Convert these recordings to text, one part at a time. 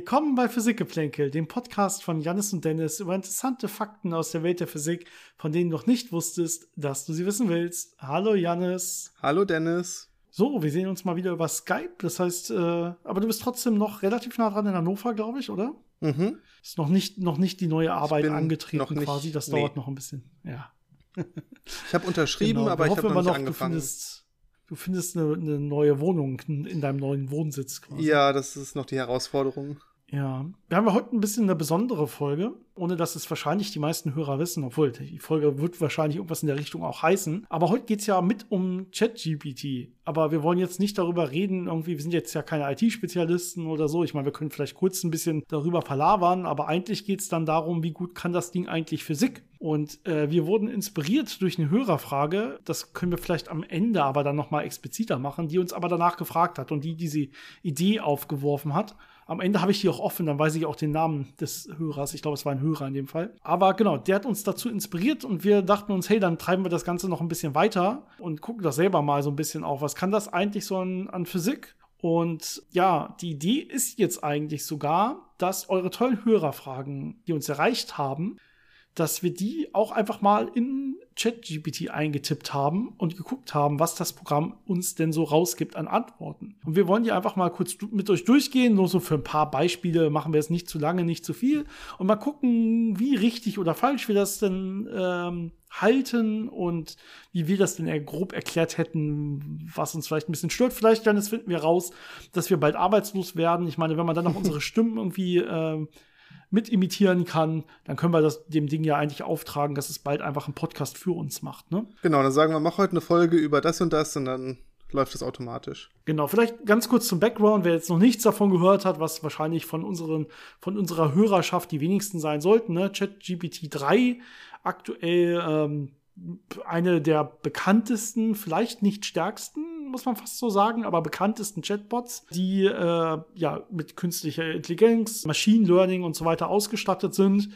Willkommen bei Physikgeplänkel, dem Podcast von Jannis und Dennis über interessante Fakten aus der Welt der Physik, von denen du noch nicht wusstest, dass du sie wissen willst. Hallo Jannis. Hallo Dennis. So, wir sehen uns mal wieder über Skype. Das heißt, äh, aber du bist trotzdem noch relativ nah dran in Hannover, glaube ich, oder? Mhm. Ist noch nicht, noch nicht die neue Arbeit angetreten nicht, quasi. Das nee. dauert noch ein bisschen. Ja. Ich habe unterschrieben, Genau. aber ich habe noch nicht Du angefangen. findest, du findest eine, eine neue Wohnung in deinem neuen Wohnsitz quasi. Ja, das ist noch die Herausforderung. Ja, wir haben heute ein bisschen eine besondere Folge, ohne dass es wahrscheinlich die meisten Hörer wissen, obwohl die Folge wird wahrscheinlich irgendwas in der Richtung auch heißen. Aber heute geht's ja mit um ChatGPT. Aber wir wollen jetzt nicht darüber reden, irgendwie, wir sind jetzt ja keine IT-Spezialisten oder so. Ich meine, wir können vielleicht kurz ein bisschen darüber verlabern, aber eigentlich geht's dann darum, wie gut kann das Ding eigentlich Physik? Und äh, wir wurden inspiriert durch eine Hörerfrage, das können wir vielleicht am Ende aber dann nochmal expliziter machen, die uns aber danach gefragt hat und die diese Idee aufgeworfen hat. Am Ende habe ich die auch offen, dann weiß ich auch den Namen des Hörers. Ich glaube, es war ein Hörer in dem Fall. Aber genau, der hat uns dazu inspiriert und wir dachten uns, hey, dann treiben wir das Ganze noch ein bisschen weiter und gucken das selber mal so ein bisschen auf. Was kann das eigentlich so an, an Physik? Und ja, die Idee ist jetzt eigentlich sogar, dass eure tollen Hörerfragen, die uns erreicht haben, dass wir die auch einfach mal in ChatGPT eingetippt haben und geguckt haben, was das Programm uns denn so rausgibt an Antworten. Und wir wollen die einfach mal kurz mit euch durchgehen, nur so für ein paar Beispiele machen wir es nicht zu lange, nicht zu viel und mal gucken, wie richtig oder falsch wir das denn ähm, halten und wie wir das denn eher grob erklärt hätten, was uns vielleicht ein bisschen stört. Vielleicht dann finden wir raus, dass wir bald arbeitslos werden. Ich meine, wenn man dann noch unsere Stimmen irgendwie ähm, mit imitieren kann, dann können wir das dem Ding ja eigentlich auftragen, dass es bald einfach einen Podcast für uns macht. Ne? Genau, dann sagen wir, mach heute eine Folge über das und das und dann läuft es automatisch. Genau, vielleicht ganz kurz zum Background, wer jetzt noch nichts davon gehört hat, was wahrscheinlich von unseren, von unserer Hörerschaft die wenigsten sein sollten, ne? ChatGPT 3, aktuell ähm, eine der bekanntesten, vielleicht nicht stärksten, muss man fast so sagen, aber bekanntesten Chatbots, die äh, ja mit künstlicher Intelligenz, Machine Learning und so weiter ausgestattet sind,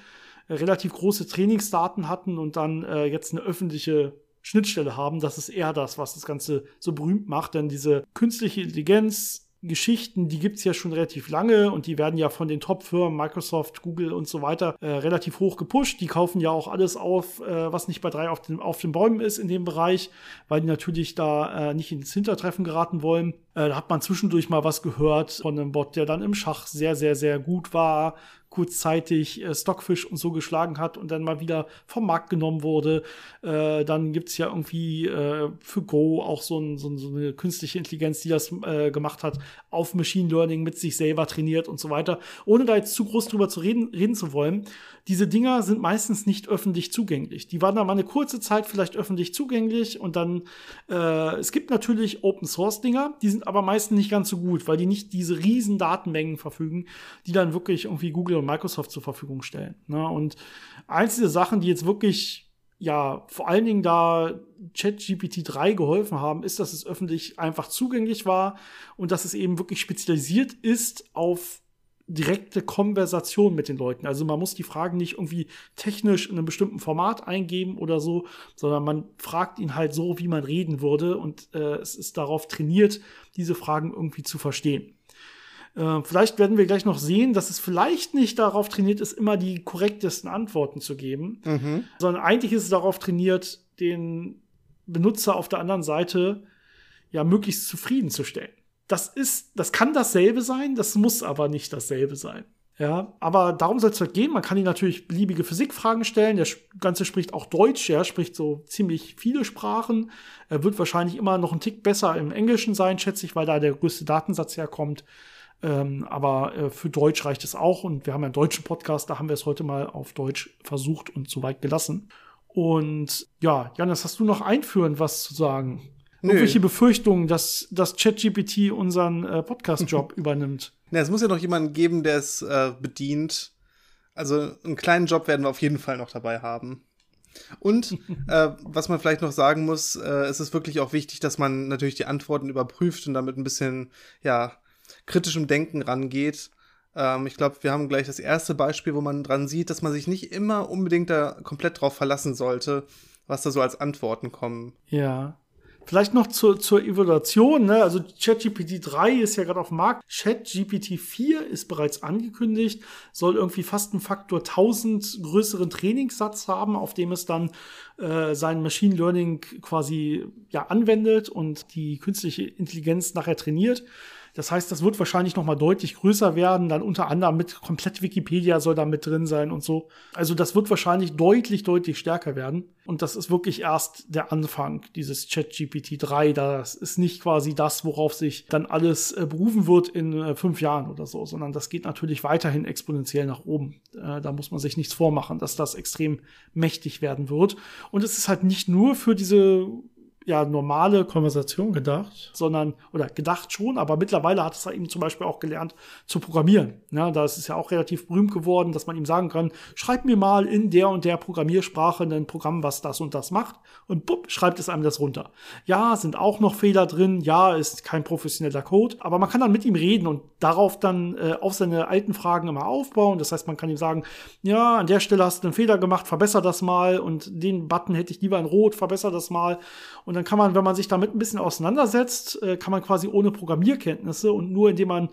äh, relativ große Trainingsdaten hatten und dann äh, jetzt eine öffentliche Schnittstelle haben. Das ist eher das, was das Ganze so berühmt macht, denn diese künstliche Intelligenz Geschichten, die gibt's ja schon relativ lange und die werden ja von den Top-Firmen, Microsoft, Google und so weiter, äh, relativ hoch gepusht. Die kaufen ja auch alles auf, äh, was nicht bei drei auf den, auf den Bäumen ist in dem Bereich, weil die natürlich da äh, nicht ins Hintertreffen geraten wollen. Äh, da hat man zwischendurch mal was gehört von einem Bot, der dann im Schach sehr, sehr, sehr gut war, kurzzeitig äh, Stockfish und so geschlagen hat und dann mal wieder vom Markt genommen wurde. Äh, dann gibt's ja irgendwie äh, für Go auch so, ein, so, so eine künstliche Intelligenz, die das äh, gemacht hat, auf Machine Learning mit sich selber trainiert und so weiter. Ohne da jetzt zu groß drüber zu reden, reden zu wollen, diese Dinger sind meistens nicht öffentlich zugänglich. Die waren da mal eine kurze Zeit vielleicht öffentlich zugänglich und dann, äh, es gibt natürlich Open Source Dinger, die sind aber meistens nicht ganz so gut, weil die nicht diese riesen Datenmengen verfügen, die dann wirklich irgendwie Google und Microsoft zur Verfügung stellen. Ne? Und einzige Sachen, die jetzt wirklich ja, vor allen Dingen da ChatGPT 3 geholfen haben, ist, dass es öffentlich einfach zugänglich war und dass es eben wirklich spezialisiert ist auf direkte Konversation mit den Leuten. Also man muss die Fragen nicht irgendwie technisch in einem bestimmten Format eingeben oder so, sondern man fragt ihn halt so, wie man reden würde und äh, es ist darauf trainiert, diese Fragen irgendwie zu verstehen. Äh, vielleicht werden wir gleich noch sehen, dass es vielleicht nicht darauf trainiert ist, immer die korrektesten Antworten zu geben, Mhm. sondern eigentlich ist es darauf trainiert, den Benutzer auf der anderen Seite ja möglichst zufriedenzustellen. Das ist, das kann dasselbe sein, das muss aber nicht dasselbe sein. Ja, aber darum soll es halt gehen. Man kann ihm natürlich beliebige Physikfragen stellen. Der Ganze spricht auch Deutsch. Er spricht so ziemlich viele Sprachen. Er wird wahrscheinlich immer noch ein Tick besser im Englischen sein, schätze ich, weil da der größte Datensatz herkommt. Ähm, aber äh, für Deutsch reicht es auch. Und wir haben einen deutschen Podcast, da haben wir es heute mal auf Deutsch versucht und soweit gelassen. Und ja, Janis, hast du noch einführend was zu sagen? Nö. Irgendwelche Befürchtungen, dass, dass ChatGPT unseren äh, Podcast-Job übernimmt? Na, es muss ja noch jemanden geben, der es äh, bedient. Also einen kleinen Job werden wir auf jeden Fall noch dabei haben. Und äh, was man vielleicht noch sagen muss, äh, es ist wirklich auch wichtig, dass man natürlich die Antworten überprüft und damit ein bisschen, ja, kritischem Denken rangeht. Ähm, ich glaube, wir haben gleich das erste Beispiel, wo man dran sieht, dass man sich nicht immer unbedingt da komplett drauf verlassen sollte, was da so als Antworten kommen. Ja. Vielleicht noch zur, zur Evaluation, ne? Also ChatGPT 3 ist ja gerade auf dem Markt. ChatGPT 4 ist bereits angekündigt, soll irgendwie fast einen Faktor 1000 größeren Trainingssatz haben, auf dem es dann äh, sein Machine Learning quasi ja anwendet und die künstliche Intelligenz nachher trainiert. Das heißt, das wird wahrscheinlich noch mal deutlich größer werden. Dann unter anderem mit komplett Wikipedia soll da mit drin sein und so. Also das wird wahrscheinlich deutlich, deutlich stärker werden. Und das ist wirklich erst der Anfang dieses ChatGPT 3. Das ist nicht quasi das, worauf sich dann alles äh, berufen wird in äh, fünf Jahren oder so, sondern das geht natürlich weiterhin exponentiell nach oben. Äh, da muss man sich nichts vormachen, dass das extrem mächtig werden wird. Und es ist halt nicht nur für diese ja normale Konversation gedacht, sondern, oder gedacht schon, aber mittlerweile hat es eben zum Beispiel auch gelernt zu programmieren. Ja, da ist es ja auch relativ berühmt geworden, dass man ihm sagen kann, schreib mir mal in der und der Programmiersprache ein Programm, was das und das macht und bupp, schreibt es einem das runter. Ja, sind auch noch Fehler drin, ja, ist kein professioneller Code, aber man kann dann mit ihm reden und darauf dann äh, auf seine alten Fragen immer aufbauen. Das heißt, man kann ihm sagen, ja, an der Stelle hast du einen Fehler gemacht, verbessere das mal und den Button hätte ich lieber in Rot, verbessere das mal. Und dann kann man, wenn man sich damit ein bisschen auseinandersetzt, äh, kann man quasi ohne Programmierkenntnisse und nur indem man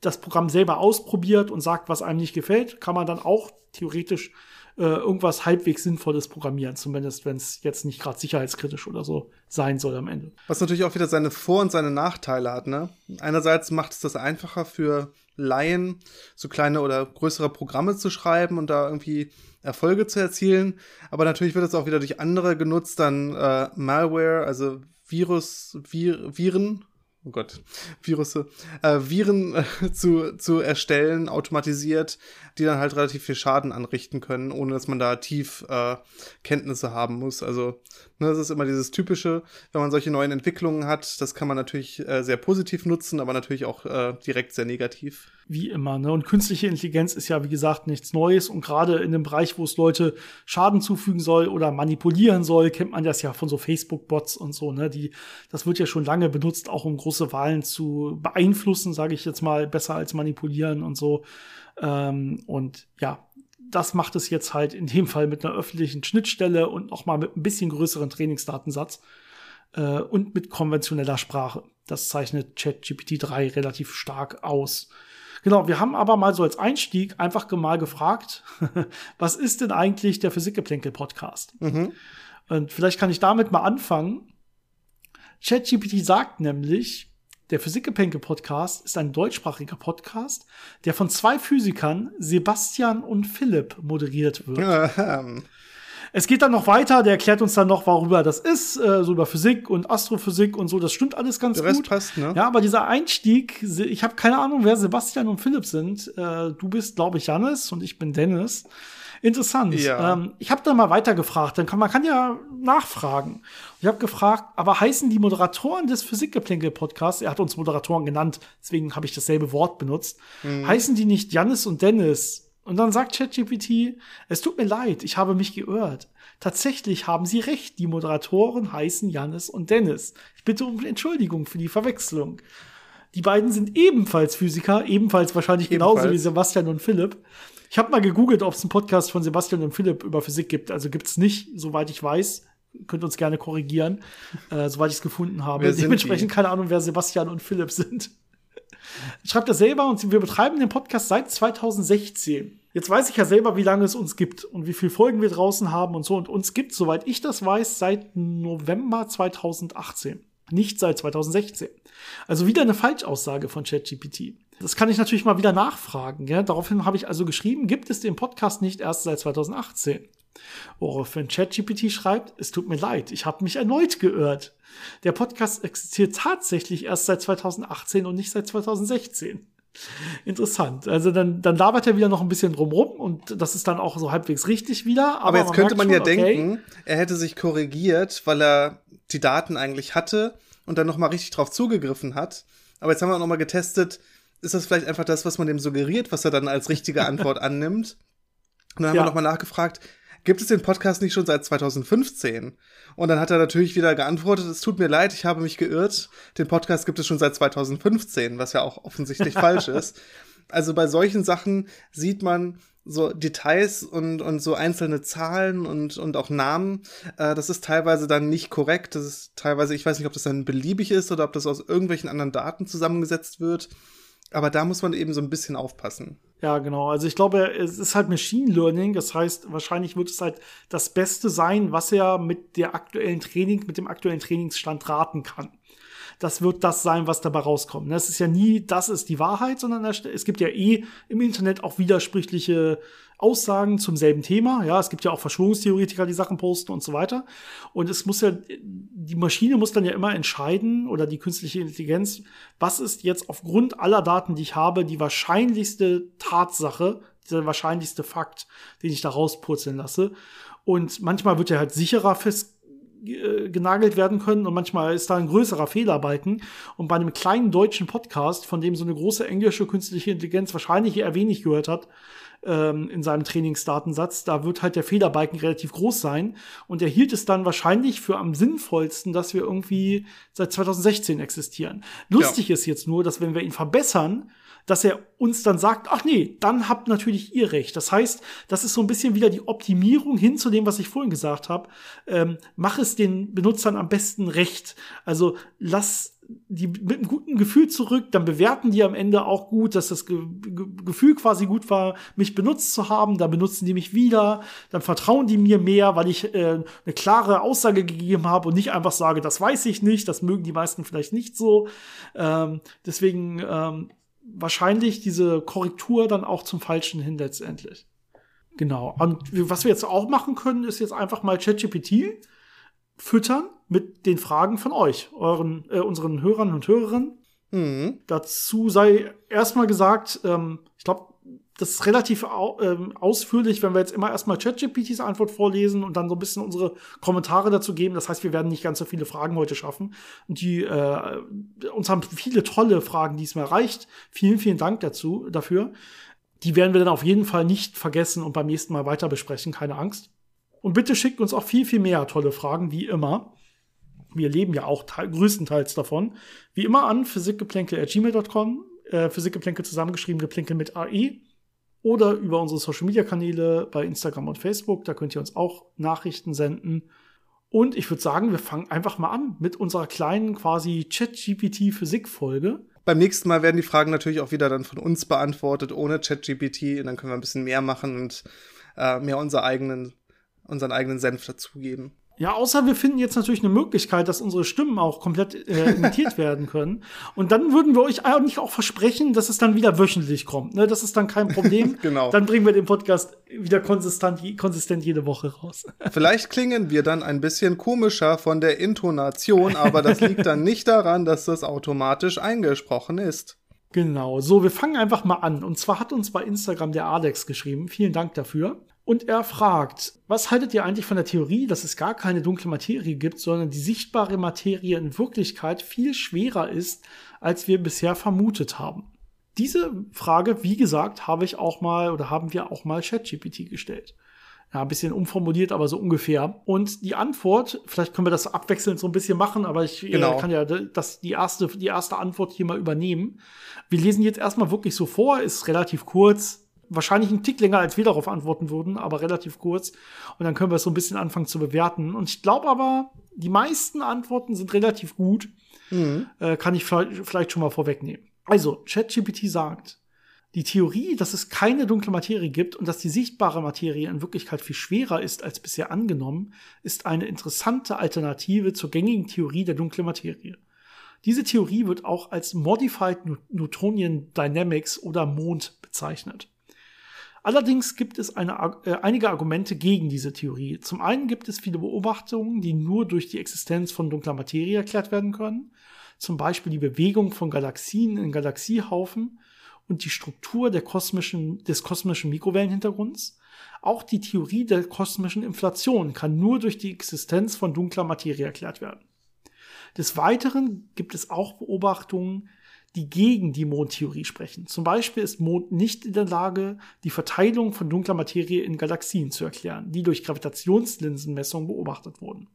das Programm selber ausprobiert und sagt, was einem nicht gefällt, kann man dann auch theoretisch äh, irgendwas halbwegs Sinnvolles programmieren, zumindest wenn es jetzt nicht gerade sicherheitskritisch oder so sein soll am Ende. Was natürlich auch wieder seine Vor- und seine Nachteile hat, ne? Einerseits macht es das einfacher für Laien, so kleine oder größere Programme zu schreiben und da irgendwie Erfolge zu erzielen. Aber natürlich wird es auch wieder durch andere genutzt, dann äh, Malware, also Virus, Vir, Viren, oh Gott, Virusse, äh, Viren äh, zu, zu erstellen, automatisiert, die dann halt relativ viel Schaden anrichten können, ohne dass man da tief äh, Kenntnisse haben muss. Also, ne, das ist immer dieses Typische, wenn man solche neuen Entwicklungen hat, das kann man natürlich äh, sehr positiv nutzen, aber natürlich auch äh, direkt sehr negativ wie immer. Ne? Und künstliche Intelligenz ist ja, wie gesagt, nichts Neues. Und gerade in dem Bereich, wo es Leute Schaden zufügen soll oder manipulieren soll, kennt man das ja von so Facebook-Bots und so. Ne? Die, das wird ja schon lange benutzt, auch um große Wahlen zu beeinflussen, sage ich jetzt mal, besser als manipulieren und so. Ähm, und ja, das macht es jetzt halt in dem Fall mit einer öffentlichen Schnittstelle und noch mal mit ein bisschen größeren Trainingsdatensatz äh, und mit konventioneller Sprache. Das zeichnet ChatGPT 3 relativ stark aus. Genau, wir haben aber mal so als Einstieg einfach mal gefragt, was ist denn eigentlich der Physikgeplänkel-Podcast? Mhm. Und vielleicht kann ich damit mal anfangen. ChatGPT sagt nämlich, der Physikgeplänkel-Podcast ist ein deutschsprachiger Podcast, der von zwei Physikern, Sebastian und Philipp, moderiert wird. Es geht dann noch weiter, der erklärt uns dann noch, worüber das ist, äh, so über Physik und Astrophysik und so. Das stimmt alles ganz der gut. Passt, ne? Ja, aber dieser Einstieg, ich habe keine Ahnung, wer Sebastian und Philipp sind. Äh, du bist, glaube ich, Janis und ich bin Dennis. Interessant. Ja. Ähm, ich habe dann mal weitergefragt. Dann kann man kann ja nachfragen. Ich habe gefragt, aber heißen die Moderatoren des Physikgeplänkel-Podcasts, er hat uns Moderatoren genannt, deswegen habe ich dasselbe Wort benutzt, mhm. heißen die nicht Janis und Dennis? Und dann sagt ChatGPT, es tut mir leid, ich habe mich geirrt. Tatsächlich haben Sie recht, die Moderatoren heißen Jannis und Dennis. Ich bitte um Entschuldigung für die Verwechslung. Die beiden sind ebenfalls Physiker, ebenfalls wahrscheinlich ebenfalls. genauso wie Sebastian und Philipp. Ich habe mal gegoogelt, ob es einen Podcast von Sebastian und Philipp über Physik gibt. Also gibt es nicht, soweit ich weiß. Könnt uns gerne korrigieren, äh, soweit ich es gefunden habe. Dementsprechend keine Ahnung, wer Sebastian und Philipp sind. Schreibt er selber und wir betreiben den Podcast seit 2016. Jetzt weiß ich ja selber, wie lange es uns gibt und wie viele Folgen wir draußen haben und so. Und uns gibt, soweit ich das weiß, seit November 2018. Nicht seit 2016. Also wieder eine Falschaussage von ChatGPT. Das kann ich natürlich mal wieder nachfragen. Ja? Daraufhin habe ich also geschrieben, gibt es den Podcast nicht erst seit 2018? Woraufhin ChatGPT schreibt, es tut mir leid, ich habe mich erneut geirrt. Der Podcast existiert tatsächlich erst seit 2018 und nicht seit 2016. Interessant. Also dann, dann labert er wieder noch ein bisschen drumrum und das ist dann auch so halbwegs richtig wieder. Aber, aber jetzt man könnte man schon, ja okay. denken, er hätte sich korrigiert, weil er die Daten eigentlich hatte und dann nochmal richtig drauf zugegriffen hat. Aber jetzt haben wir auch nochmal getestet, ist das vielleicht einfach das, was man dem suggeriert, was er dann als richtige Antwort annimmt? Und dann haben ja. wir nochmal nachgefragt, gibt es den Podcast nicht schon seit 2015? Und dann hat er natürlich wieder geantwortet, es tut mir leid, ich habe mich geirrt. Den Podcast gibt es schon seit 2015, was ja auch offensichtlich falsch ist. Also bei solchen Sachen sieht man, so Details und, und so einzelne Zahlen und, und auch Namen, äh, das ist teilweise dann nicht korrekt. Das ist teilweise, ich weiß nicht, ob das dann beliebig ist oder ob das aus irgendwelchen anderen Daten zusammengesetzt wird. Aber da muss man eben so ein bisschen aufpassen. Ja, genau. Also ich glaube, es ist halt Machine Learning. Das heißt, wahrscheinlich wird es halt das Beste sein, was er mit der aktuellen Training, mit dem aktuellen Trainingsstand raten kann das wird das sein, was dabei rauskommt. Das ist ja nie, das ist die Wahrheit, sondern es gibt ja eh im Internet auch widersprüchliche Aussagen zum selben Thema. Ja, es gibt ja auch Verschwörungstheoretiker, die Sachen posten und so weiter. Und es muss ja, die Maschine muss dann ja immer entscheiden oder die künstliche Intelligenz, was ist jetzt aufgrund aller Daten, die ich habe, die wahrscheinlichste Tatsache, der wahrscheinlichste Fakt, den ich da rauspurzeln lasse. Und manchmal wird ja halt sicherer fest äh, genagelt werden können und manchmal ist da ein größerer Fehlerbalken. Und bei einem kleinen deutschen Podcast, von dem so eine große englische künstliche Intelligenz wahrscheinlich eher wenig gehört hat, ähm, in seinem Trainingsdatensatz, da wird halt der Fehlerbalken relativ groß sein. Und er hielt es dann wahrscheinlich für am sinnvollsten, dass wir irgendwie seit 2016 existieren. Lustig ja. ist jetzt nur, dass wenn wir ihn verbessern, dass er uns dann sagt, ach nee, dann habt natürlich ihr recht. Das heißt, das ist so ein bisschen wieder die Optimierung hin zu dem, was ich vorhin gesagt habe. Ähm, mach es den Benutzern am besten recht. Also lass die mit einem guten Gefühl zurück, dann bewerten die am Ende auch gut, dass das Ge Ge Gefühl quasi gut war, mich benutzt zu haben, dann benutzen die mich wieder, dann vertrauen die mir mehr, weil ich äh, eine klare Aussage gegeben habe und nicht einfach sage, das weiß ich nicht, das mögen die meisten vielleicht nicht so. Ähm, deswegen ähm, wahrscheinlich diese Korrektur dann auch zum Falschen hin letztendlich. Genau. Und was wir jetzt auch machen können, ist jetzt einfach mal ChatGPT füttern mit den Fragen von euch, euren, äh, unseren Hörern und Hörerinnen. Mhm. Dazu sei erstmal gesagt, ähm, ich glaube, das ist relativ au ähm, ausführlich, wenn wir jetzt immer erstmal ChatGPTs Antwort vorlesen und dann so ein bisschen unsere Kommentare dazu geben. Das heißt, wir werden nicht ganz so viele Fragen heute schaffen. Und die äh, uns haben viele tolle Fragen diesmal erreicht. Vielen, vielen Dank dazu dafür. Die werden wir dann auf jeden Fall nicht vergessen und beim nächsten Mal weiter besprechen, keine Angst. Und bitte schickt uns auch viel, viel mehr tolle Fragen, wie immer. Wir leben ja auch größtenteils davon. Wie immer an physikgeplänkel.gmail.com, äh, Physikgeplänkel zusammengeschrieben, geplänkel mit AE oder über unsere Social Media Kanäle bei Instagram und Facebook. Da könnt ihr uns auch Nachrichten senden. Und ich würde sagen, wir fangen einfach mal an mit unserer kleinen quasi Chat-GPT Physik-Folge. Beim nächsten Mal werden die Fragen natürlich auch wieder dann von uns beantwortet, ohne Chat-GPT. Und dann können wir ein bisschen mehr machen und äh, mehr unsere eigenen, unseren eigenen Senf dazugeben. Ja, außer wir finden jetzt natürlich eine Möglichkeit, dass unsere Stimmen auch komplett äh, imitiert werden können. Und dann würden wir euch eigentlich auch versprechen, dass es dann wieder wöchentlich kommt. Ne? Das ist dann kein Problem. genau. Dann bringen wir den Podcast wieder konsistent, konsistent jede Woche raus. Vielleicht klingen wir dann ein bisschen komischer von der Intonation, aber das liegt dann nicht daran, dass das automatisch eingesprochen ist. Genau. So, wir fangen einfach mal an. Und zwar hat uns bei Instagram der Alex geschrieben. Vielen Dank dafür. Und er fragt, was haltet ihr eigentlich von der Theorie, dass es gar keine dunkle Materie gibt, sondern die sichtbare Materie in Wirklichkeit viel schwerer ist, als wir bisher vermutet haben? Diese Frage, wie gesagt, habe ich auch mal oder haben wir auch mal ChatGPT gestellt. Ja, ein bisschen umformuliert, aber so ungefähr. Und die Antwort, vielleicht können wir das abwechselnd so ein bisschen machen, aber ich äh, genau. kann ja das, die, erste, die erste Antwort hier mal übernehmen. Wir lesen jetzt erstmal wirklich so vor, ist relativ kurz, wahrscheinlich einen Tick länger, als wir darauf antworten würden, aber relativ kurz. Und dann können wir es so ein bisschen anfangen zu bewerten. Und ich glaube aber, die meisten Antworten sind relativ gut. Mhm. Äh, kann ich vielleicht schon mal vorwegnehmen. Also, ChatGPT sagt, die Theorie, dass es keine dunkle Materie gibt und dass die sichtbare Materie in Wirklichkeit viel schwerer ist als bisher angenommen, ist eine interessante Alternative zur gängigen Theorie der dunklen Materie. Diese Theorie wird auch als Modified Newtonian Dynamics oder Mond bezeichnet. Allerdings gibt es eine, äh, einige Argumente gegen diese Theorie. Zum einen gibt es viele Beobachtungen, die nur durch die Existenz von dunkler Materie erklärt werden können. Zum Beispiel die Bewegung von Galaxien in Galaxiehaufen und die Struktur kosmischen, des kosmischen Mikrowellenhintergrunds. Auch die Theorie der kosmischen Inflation kann nur durch die Existenz von dunkler Materie erklärt werden. Des Weiteren gibt es auch Beobachtungen, die gegen die Mondtheorie sprechen. Zum Beispiel ist Mond nicht in der Lage, die Verteilung von dunkler Materie in Galaxien zu erklären, die durch Gravitationslinsenmessungen beobachtet wurden.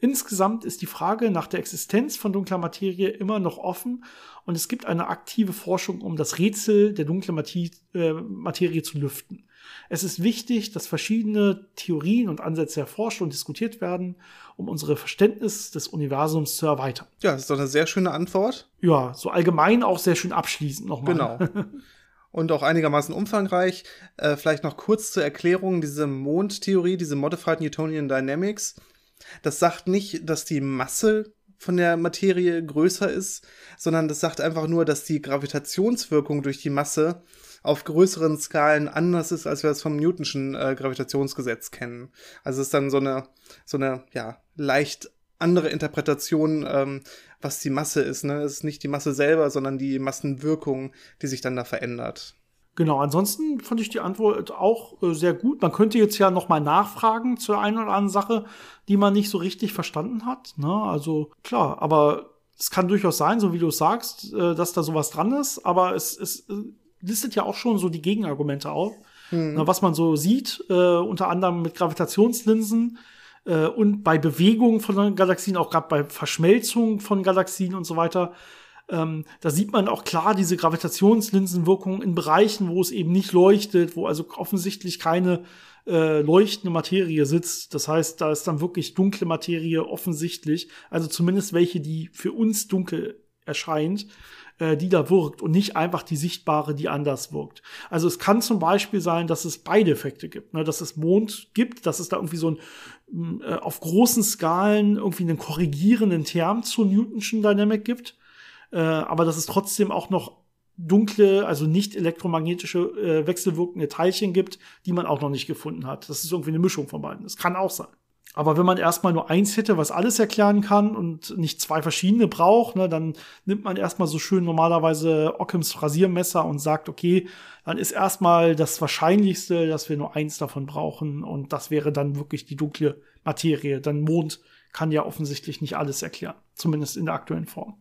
Insgesamt ist die Frage nach der Existenz von dunkler Materie immer noch offen und es gibt eine aktive Forschung, um das Rätsel der dunklen Materie, äh, Materie zu lüften. Es ist wichtig, dass verschiedene Theorien und Ansätze erforscht und diskutiert werden, um unsere Verständnis des Universums zu erweitern. Ja, das ist doch eine sehr schöne Antwort. Ja, so allgemein auch sehr schön abschließend nochmal. Genau. Und auch einigermaßen umfangreich. Äh, vielleicht noch kurz zur Erklärung, diese Mondtheorie, diese Modified Newtonian Dynamics, das sagt nicht, dass die Masse von der Materie größer ist, sondern das sagt einfach nur, dass die Gravitationswirkung durch die Masse auf größeren Skalen anders ist, als wir es vom Newtonschen äh, Gravitationsgesetz kennen. Also es ist dann so eine, so eine, ja, leicht andere Interpretation, ähm, was die Masse ist. Ne? Es ist nicht die Masse selber, sondern die Massenwirkung, die sich dann da verändert. Genau, ansonsten fand ich die Antwort auch äh, sehr gut. Man könnte jetzt ja nochmal nachfragen zur einen oder anderen Sache, die man nicht so richtig verstanden hat. Ne? Also klar, aber es kann durchaus sein, so wie du sagst, äh, dass da sowas dran ist, aber es, äh, listet ja auch schon so die Gegenargumente auf. Mhm. Na, was man so sieht, äh, unter anderem mit Gravitationslinsen äh, und bei Bewegung von Galaxien, auch gerade bei Verschmelzung von Galaxien und so weiter, ähm, da sieht man auch klar diese Gravitationslinsenwirkung in Bereichen, wo es eben nicht leuchtet, wo also offensichtlich keine äh, leuchtende Materie sitzt. Das heißt, da ist dann wirklich dunkle Materie offensichtlich, also zumindest welche, die für uns dunkel erscheint, äh, die da wirkt und nicht einfach die sichtbare, die anders wirkt. Also es kann zum Beispiel sein, dass es beide Effekte gibt, ne? dass es Mond gibt, dass es da irgendwie so ein äh, auf großen Skalen irgendwie einen korrigierenden Term zur Newtonschen Dynamik gibt äh, aber dass es trotzdem auch noch dunkle, also nicht elektromagnetische äh, wechselwirkende Teilchen gibt, die man auch noch nicht gefunden hat. Das ist irgendwie eine Mischung von beiden. Das kann auch sein. Aber wenn man erstmal nur eins hätte, was alles erklären kann und nicht zwei verschiedene braucht, ne, dann nimmt man erstmal so schön normalerweise Ockhams Rasiermesser und sagt, okay, dann ist erstmal das Wahrscheinlichste, dass wir nur eins davon brauchen und das wäre dann wirklich die dunkle Materie. Dann Mond kann ja offensichtlich nicht alles erklären, zumindest in der aktuellen Form.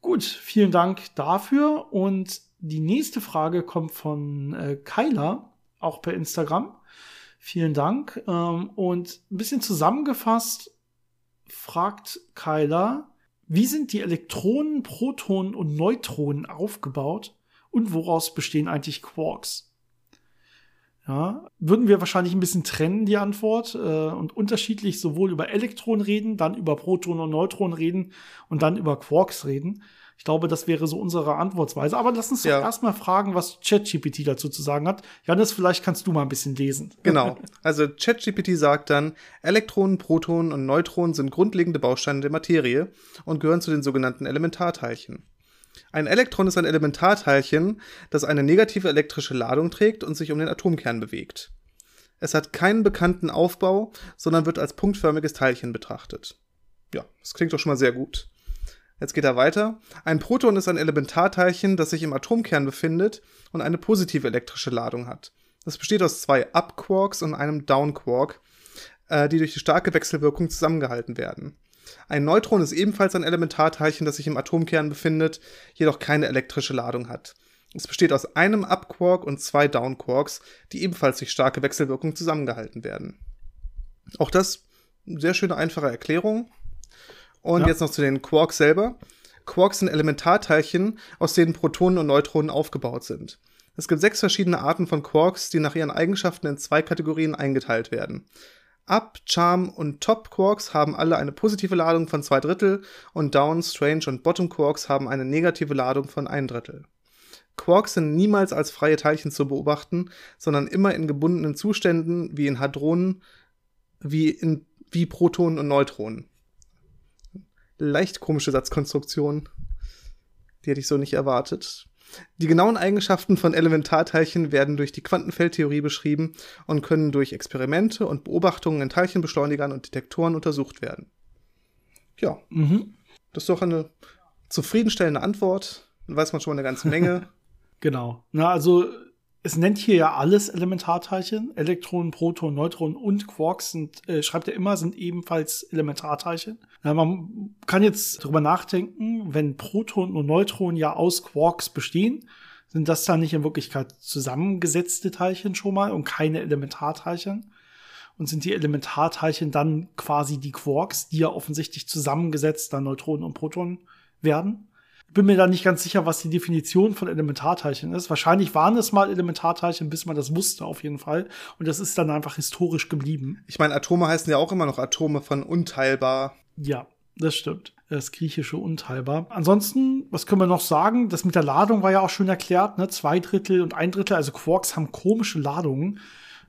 Gut, vielen Dank dafür. Und die nächste Frage kommt von äh, Kyla, auch per Instagram. Vielen Dank. Ähm, und ein bisschen zusammengefasst fragt Kyla, wie sind die Elektronen, Protonen und Neutronen aufgebaut und woraus bestehen eigentlich Quarks? Ja, würden wir wahrscheinlich ein bisschen trennen, die Antwort, äh, und unterschiedlich sowohl über Elektronen reden, dann über Protonen und Neutronen reden und dann über Quarks reden. Ich glaube, das wäre so unsere Antwortweise. Aber lass uns ja. doch erstmal fragen, was ChatGPT dazu zu sagen hat. Janis, vielleicht kannst du mal ein bisschen lesen. Genau. Also ChatGPT sagt dann, Elektronen, Protonen und Neutronen sind grundlegende Bausteine der Materie und gehören zu den sogenannten Elementarteilchen. Ein Elektron ist ein Elementarteilchen, das eine negative elektrische Ladung trägt und sich um den Atomkern bewegt. Es hat keinen bekannten Aufbau, sondern wird als punktförmiges Teilchen betrachtet. Ja, das klingt doch schon mal sehr gut. Jetzt geht er weiter. Ein Proton ist ein Elementarteilchen, das sich im Atomkern befindet und eine positive elektrische Ladung hat. Es besteht aus zwei Up-Quarks und einem Down-Quark, äh, die durch die starke Wechselwirkung zusammengehalten werden. Ein Neutron ist ebenfalls ein Elementarteilchen, das sich im Atomkern befindet, jedoch keine elektrische Ladung hat. Es besteht aus einem Up-Quark und zwei Down-Quarks, die ebenfalls durch starke Wechselwirkung zusammengehalten werden. Auch das sehr schöne einfache Erklärung. Und ja. jetzt noch zu den Quarks selber. Quarks sind Elementarteilchen, aus denen Protonen und Neutronen aufgebaut sind. Es gibt sechs verschiedene Arten von Quarks, die nach ihren Eigenschaften in zwei Kategorien eingeteilt werden. Up, Charm und Top Quarks haben alle eine positive Ladung von zwei Drittel und Down, Strange und Bottom Quarks haben eine negative Ladung von ein Drittel. Quarks sind niemals als freie Teilchen zu beobachten, sondern immer in gebundenen Zuständen wie in Hadronen, wie in wie Protonen und Neutronen. Leicht komische Satzkonstruktion. Die hätte ich so nicht erwartet. Die genauen Eigenschaften von Elementarteilchen werden durch die Quantenfeldtheorie beschrieben und können durch Experimente und Beobachtungen in Teilchenbeschleunigern und Detektoren untersucht werden. Ja, mhm. das ist doch eine zufriedenstellende Antwort. Dann weiß man schon eine ganze Menge. genau. Na, also es nennt hier ja alles Elementarteilchen. Elektronen, Protonen, Neutronen und Quarks sind, äh, schreibt er immer, sind ebenfalls Elementarteilchen. Ja, man kann jetzt drüber nachdenken, wenn Protonen und Neutronen ja aus Quarks bestehen, sind das dann nicht in Wirklichkeit zusammengesetzte Teilchen schon mal und keine Elementarteilchen? Und sind die Elementarteilchen dann quasi die Quarks, die ja offensichtlich zusammengesetzt dann Neutronen und Protonen werden? Bin mir da nicht ganz sicher, was die Definition von Elementarteilchen ist. Wahrscheinlich waren es mal Elementarteilchen, bis man das wusste, auf jeden Fall. Und das ist dann einfach historisch geblieben. Ich meine, Atome heißen ja auch immer noch Atome von unteilbar. Ja, das stimmt. Das griechische unteilbar. Ansonsten, was können wir noch sagen? Das mit der Ladung war ja auch schon erklärt, ne? Zwei Drittel und ein Drittel, also Quarks haben komische Ladungen.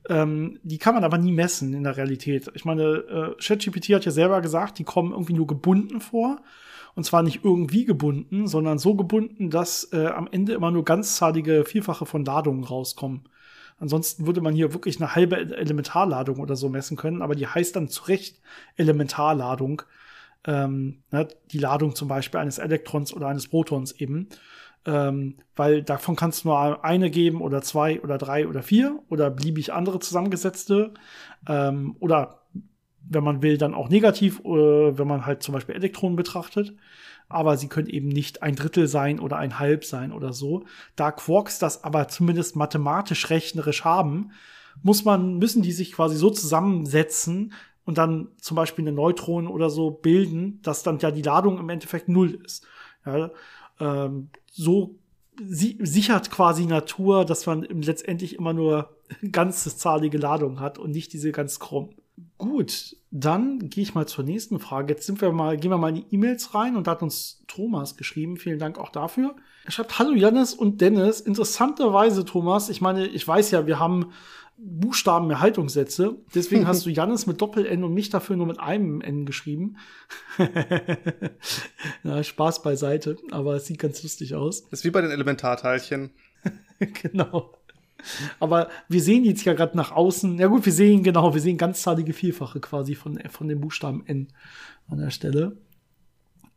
Ähm, die kann man aber nie messen in der Realität. Ich meine, äh, ChatGPT hat ja selber gesagt, die kommen irgendwie nur gebunden vor. Und zwar nicht irgendwie gebunden, sondern so gebunden, dass äh, am Ende immer nur ganzzahlige Vielfache von Ladungen rauskommen. Ansonsten würde man hier wirklich eine halbe Elementarladung oder so messen können, aber die heißt dann zu Recht Elementarladung. Ähm, ne, die Ladung zum Beispiel eines Elektrons oder eines Protons eben. Ähm, weil davon kannst du nur eine geben oder zwei oder drei oder vier oder beliebig andere zusammengesetzte. Ähm, oder wenn man will, dann auch negativ, äh, wenn man halt zum Beispiel Elektronen betrachtet. Aber sie können eben nicht ein Drittel sein oder ein Halb sein oder so. Da Quarks das aber zumindest mathematisch rechnerisch haben, muss man, müssen die sich quasi so zusammensetzen und dann zum Beispiel eine Neutron oder so bilden, dass dann ja die Ladung im Endeffekt null ist. Ja, ähm, so si sichert quasi Natur, dass man letztendlich immer nur ganzzahlige Ladung hat und nicht diese ganz krumm. Gut, dann gehe ich mal zur nächsten Frage. Jetzt sind wir mal, gehen wir mal in die E-Mails rein und da hat uns Thomas geschrieben. Vielen Dank auch dafür. Er schreibt, hallo Janis und Dennis. Interessanterweise, Thomas, ich meine, ich weiß ja, wir haben Buchstabenerhaltungssätze. Deswegen hast du Janis mit Doppel-N und mich dafür nur mit einem N geschrieben. ja, Spaß beiseite, aber es sieht ganz lustig aus. Das ist wie bei den Elementarteilchen. genau. Aber wir sehen jetzt ja gerade nach außen. Ja gut, wir sehen genau, wir sehen ganzzahlige Vielfache quasi von, von dem Buchstaben N an der Stelle.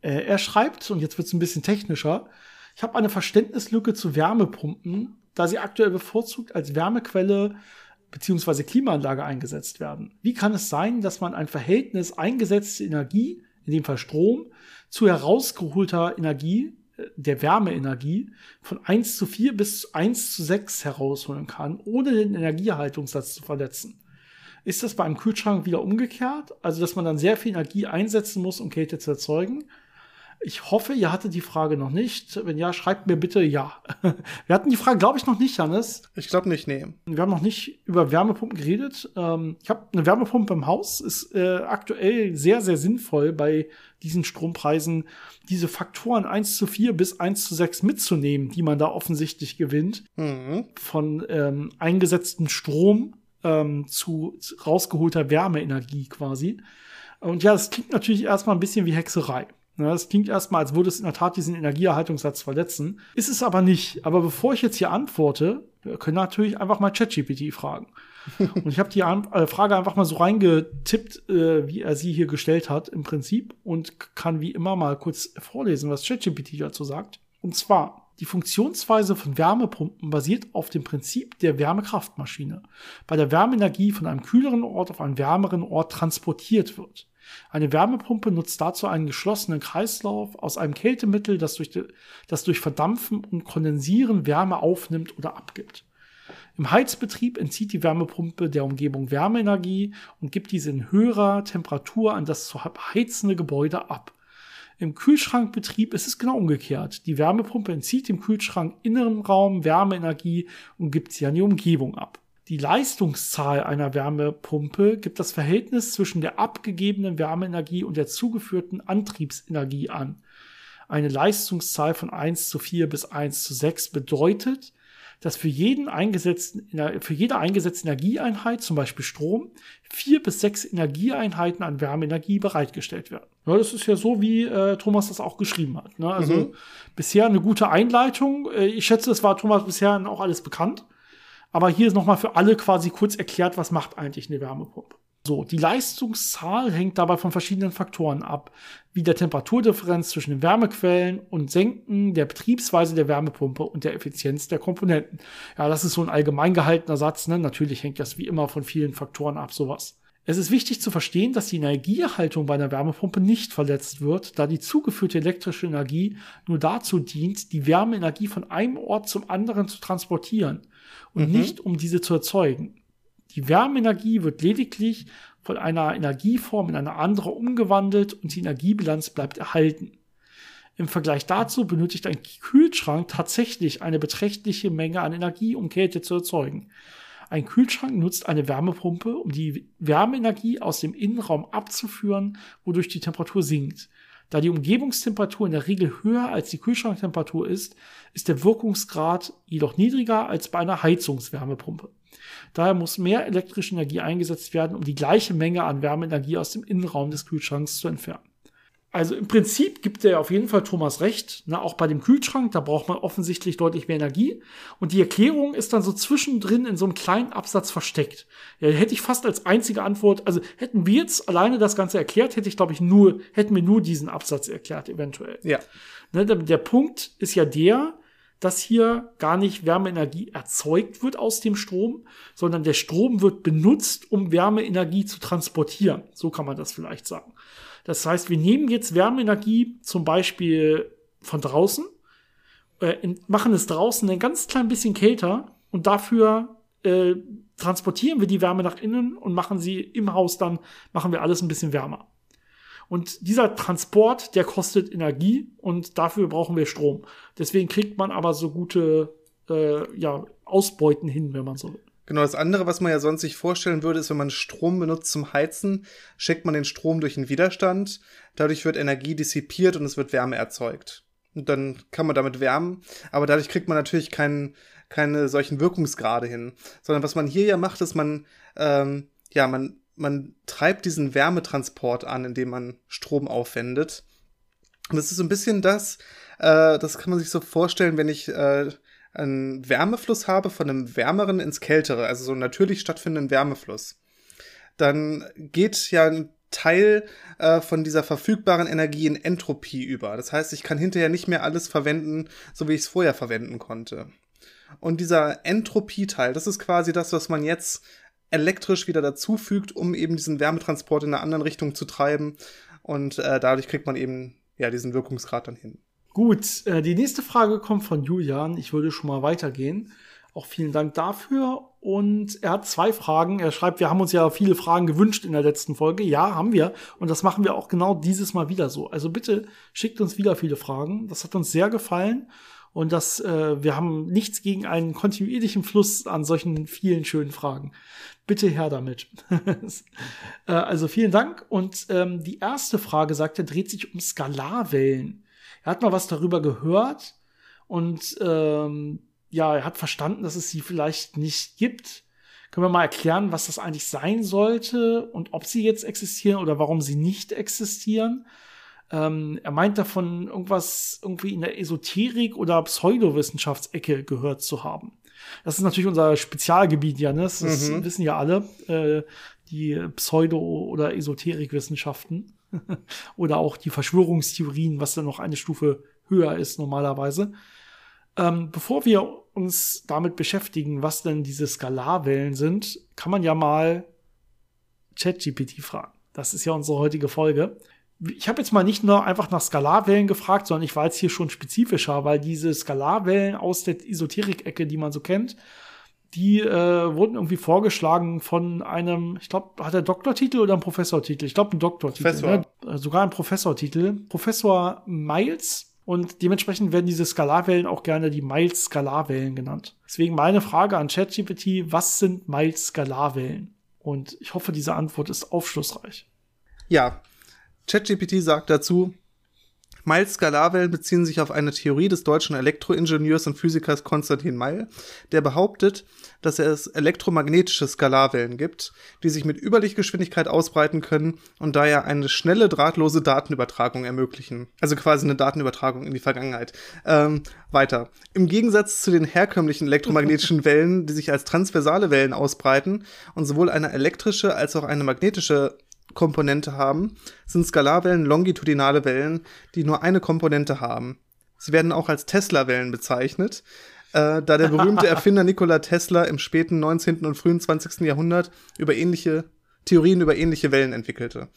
Äh, er schreibt, und jetzt wird es ein bisschen technischer, ich habe eine Verständnislücke zu Wärmepumpen, da sie aktuell bevorzugt als Wärmequelle bzw. Klimaanlage eingesetzt werden. Wie kann es sein, dass man ein Verhältnis eingesetzte Energie, in dem Fall Strom, zu herausgeholter Energie der Wärmeenergie von 1 zu 4 bis 1 zu 6 herausholen kann, ohne den Energieerhaltungssatz zu verletzen. Ist das bei einem Kühlschrank wieder umgekehrt? Also, dass man dann sehr viel Energie einsetzen muss, um Kälte zu erzeugen? Ich hoffe, ihr hattet die Frage noch nicht. Wenn ja, schreibt mir bitte ja. Wir hatten die Frage, glaube ich, noch nicht, Hannes. Ich glaube nicht, nee. Wir haben noch nicht über Wärmepumpen geredet. Ähm, ich habe eine Wärmepumpe im Haus. Ist äh, aktuell sehr, sehr sinnvoll bei diesen Strompreisen, diese Faktoren 1 zu 4 bis 1 zu 6 mitzunehmen, die man da offensichtlich gewinnt. Mhm. Von ähm, eingesetzten Strom ähm, zu rausgeholter Wärmeenergie quasi. Und ja, das klingt natürlich erstmal ein bisschen wie Hexerei. Ja, das klingt erstmal, als würde es in der Tat diesen Energieerhaltungssatz verletzen. Ist es aber nicht. Aber bevor ich jetzt hier antworte, können natürlich einfach mal ChatGPT fragen. Und ich habe die äh, Frage einfach mal so reingetippt, äh, wie er sie hier gestellt hat im Prinzip und kann wie immer mal kurz vorlesen, was ChatGPT dazu sagt. Und zwar, die Funktionsweise von Wärmepumpen basiert auf dem Prinzip der Wärmekraftmaschine, bei der Wärmeenergie von einem kühleren Ort auf einen wärmeren Ort transportiert wird. Eine Wärmepumpe nutzt dazu einen geschlossenen Kreislauf aus einem Kältemittel, das durch, das durch Verdampfen und Kondensieren Wärme aufnimmt oder abgibt. Im Heizbetrieb entzieht die Wärmepumpe der Umgebung Wärmeenergie und gibt diese in höherer Temperatur an das zu heizende Gebäude ab. Im Kühlschrankbetrieb ist es genau umgekehrt. Die Wärmepumpe entzieht dem Kühlschrank inneren Raum Wärmeenergie und gibt sie an die Umgebung ab. Die Leistungszahl einer Wärmepumpe gibt das Verhältnis zwischen der abgegebenen Wärmeenergie und der zugeführten Antriebsenergie an. Eine Leistungszahl von 1 zu 4 bis 1 zu 6 bedeutet, dass für, jeden eingesetzten, für jede eingesetzte Energieeinheit, zum Beispiel Strom, vier bis sechs Energieeinheiten an Wärmeenergie bereitgestellt werden. Ja, das ist ja so, wie äh, Thomas das auch geschrieben hat. Ne? Also mhm. bisher eine gute Einleitung. Äh, ich schätze, es war Thomas bisher auch alles bekannt. Aber hier ist nochmal für alle quasi kurz erklärt, was macht eigentlich eine Wärmepumpe. So, die Leistungszahl hängt dabei von verschiedenen Faktoren ab, wie der Temperaturdifferenz zwischen den Wärmequellen und Senken, der Betriebsweise der Wärmepumpe und der Effizienz der Komponenten. Ja, das ist so ein allgemein gehaltener Satz, ne? Natürlich hängt das wie immer von vielen Faktoren ab, sowas. Es ist wichtig zu verstehen, dass die Energieerhaltung bei einer Wärmepumpe nicht verletzt wird, da die zugeführte elektrische Energie nur dazu dient, die Wärmeenergie von einem Ort zum anderen zu transportieren und mhm. nicht um diese zu erzeugen. Die Wärmeenergie wird lediglich von einer Energieform in eine andere umgewandelt und die Energiebilanz bleibt erhalten. Im Vergleich dazu benötigt ein Kühlschrank tatsächlich eine beträchtliche Menge an Energie, um Kälte zu erzeugen. Ein Kühlschrank nutzt eine Wärmepumpe, um die Wärmeenergie aus dem Innenraum abzuführen, wodurch die Temperatur sinkt. Da die Umgebungstemperatur in der Regel höher als die Kühlschranktemperatur ist, ist der Wirkungsgrad jedoch niedriger als bei einer Heizungswärmepumpe. Daher muss mehr elektrische Energie eingesetzt werden, um die gleiche Menge an Wärmeenergie aus dem Innenraum des Kühlschranks zu entfernen. Also im Prinzip gibt er auf jeden Fall Thomas recht. Ne? Auch bei dem Kühlschrank, da braucht man offensichtlich deutlich mehr Energie. Und die Erklärung ist dann so zwischendrin in so einem kleinen Absatz versteckt. Ja, hätte ich fast als einzige Antwort, also hätten wir jetzt alleine das Ganze erklärt, hätte ich, glaube ich, nur, hätten wir nur diesen Absatz erklärt, eventuell. Ja. Ne? Der Punkt ist ja der, dass hier gar nicht Wärmeenergie erzeugt wird aus dem Strom, sondern der Strom wird benutzt, um Wärmeenergie zu transportieren. So kann man das vielleicht sagen. Das heißt, wir nehmen jetzt Wärmeenergie zum Beispiel von draußen, äh, machen es draußen ein ganz klein bisschen kälter und dafür äh, transportieren wir die Wärme nach innen und machen sie im Haus dann, machen wir alles ein bisschen wärmer. Und dieser Transport, der kostet Energie und dafür brauchen wir Strom. Deswegen kriegt man aber so gute äh, ja, Ausbeuten hin, wenn man so will. Genau, das andere, was man ja sonst sich vorstellen würde, ist, wenn man Strom benutzt zum Heizen, schickt man den Strom durch einen Widerstand, dadurch wird Energie dissipiert und es wird Wärme erzeugt. Und dann kann man damit wärmen, aber dadurch kriegt man natürlich keinen, keine solchen Wirkungsgrade hin. Sondern was man hier ja macht, ist, man, ähm, ja, man, man treibt diesen Wärmetransport an, indem man Strom aufwendet. Und das ist so ein bisschen das, äh, das kann man sich so vorstellen, wenn ich äh, einen Wärmefluss habe von einem wärmeren ins kältere, also so einen natürlich stattfindenden Wärmefluss, dann geht ja ein Teil äh, von dieser verfügbaren Energie in Entropie über. Das heißt, ich kann hinterher nicht mehr alles verwenden, so wie ich es vorher verwenden konnte. Und dieser Entropieteil, das ist quasi das, was man jetzt elektrisch wieder dazufügt, um eben diesen Wärmetransport in einer anderen Richtung zu treiben. Und äh, dadurch kriegt man eben ja diesen Wirkungsgrad dann hin. Gut, äh, die nächste Frage kommt von Julian. Ich würde schon mal weitergehen. Auch vielen Dank dafür. Und er hat zwei Fragen. Er schreibt, wir haben uns ja viele Fragen gewünscht in der letzten Folge. Ja, haben wir. Und das machen wir auch genau dieses Mal wieder so. Also bitte schickt uns wieder viele Fragen. Das hat uns sehr gefallen. Und das, äh, wir haben nichts gegen einen kontinuierlichen Fluss an solchen vielen schönen Fragen. Bitte her damit. äh, also vielen Dank. Und ähm, die erste Frage, sagt er, dreht sich um Skalarwellen. Er hat mal was darüber gehört und ähm, ja, er hat verstanden, dass es sie vielleicht nicht gibt. Können wir mal erklären, was das eigentlich sein sollte und ob sie jetzt existieren oder warum sie nicht existieren? Ähm, er meint davon, irgendwas irgendwie in der Esoterik oder Pseudowissenschaftsecke gehört zu haben. Das ist natürlich unser Spezialgebiet, ja, ne? Das, mhm. wissen ja alle, äh, die Pseudo- oder Esoterikwissenschaften. oder auch die Verschwörungstheorien, was dann noch eine Stufe höher ist normalerweise. Ähm, bevor wir uns damit beschäftigen, was denn diese Skalarwellen sind, kann man ja mal ChatGPT fragen. Das ist ja unsere heutige Folge. Ich habe jetzt mal nicht nur einfach nach Skalarwellen gefragt, sondern ich war jetzt hier schon spezifischer, weil diese Skalarwellen aus der Esoterik-Ecke, die man so kennt, die äh, wurden irgendwie vorgeschlagen von einem, ich glaube, hat er Doktortitel oder einen Professortitel? Ich glaube, einen Doktortitel. Professor. Ne? Sogar einen Professortitel. Professor Miles. Und dementsprechend werden diese Skalarwellen auch gerne die Miles-Skalarwellen genannt. Deswegen meine Frage an ChatGPT, was sind Miles-Skalarwellen? Und ich hoffe, diese Antwort ist aufschlussreich. Ja, ChatGPT sagt dazu, Miles-Skalarwellen beziehen sich auf eine Theorie des deutschen Elektroingenieurs und Physikers Konstantin Meil, der behauptet, dass es elektromagnetische Skalarwellen gibt, die sich mit Überlichtgeschwindigkeit ausbreiten können und daher eine schnelle, drahtlose Datenübertragung ermöglichen. Also quasi eine Datenübertragung in die Vergangenheit. Ähm, weiter. Im Gegensatz zu den herkömmlichen elektromagnetischen Wellen, die sich als transversale Wellen ausbreiten und sowohl eine elektrische als auch eine magnetische Komponente haben, sind Skalarwellen longitudinale Wellen, die nur eine Komponente haben. Sie werden auch als Tesla-Wellen bezeichnet, äh, da der berühmte Erfinder Nikola Tesla im späten 19. und frühen 20. Jahrhundert über ähnliche Theorien über ähnliche Wellen entwickelte.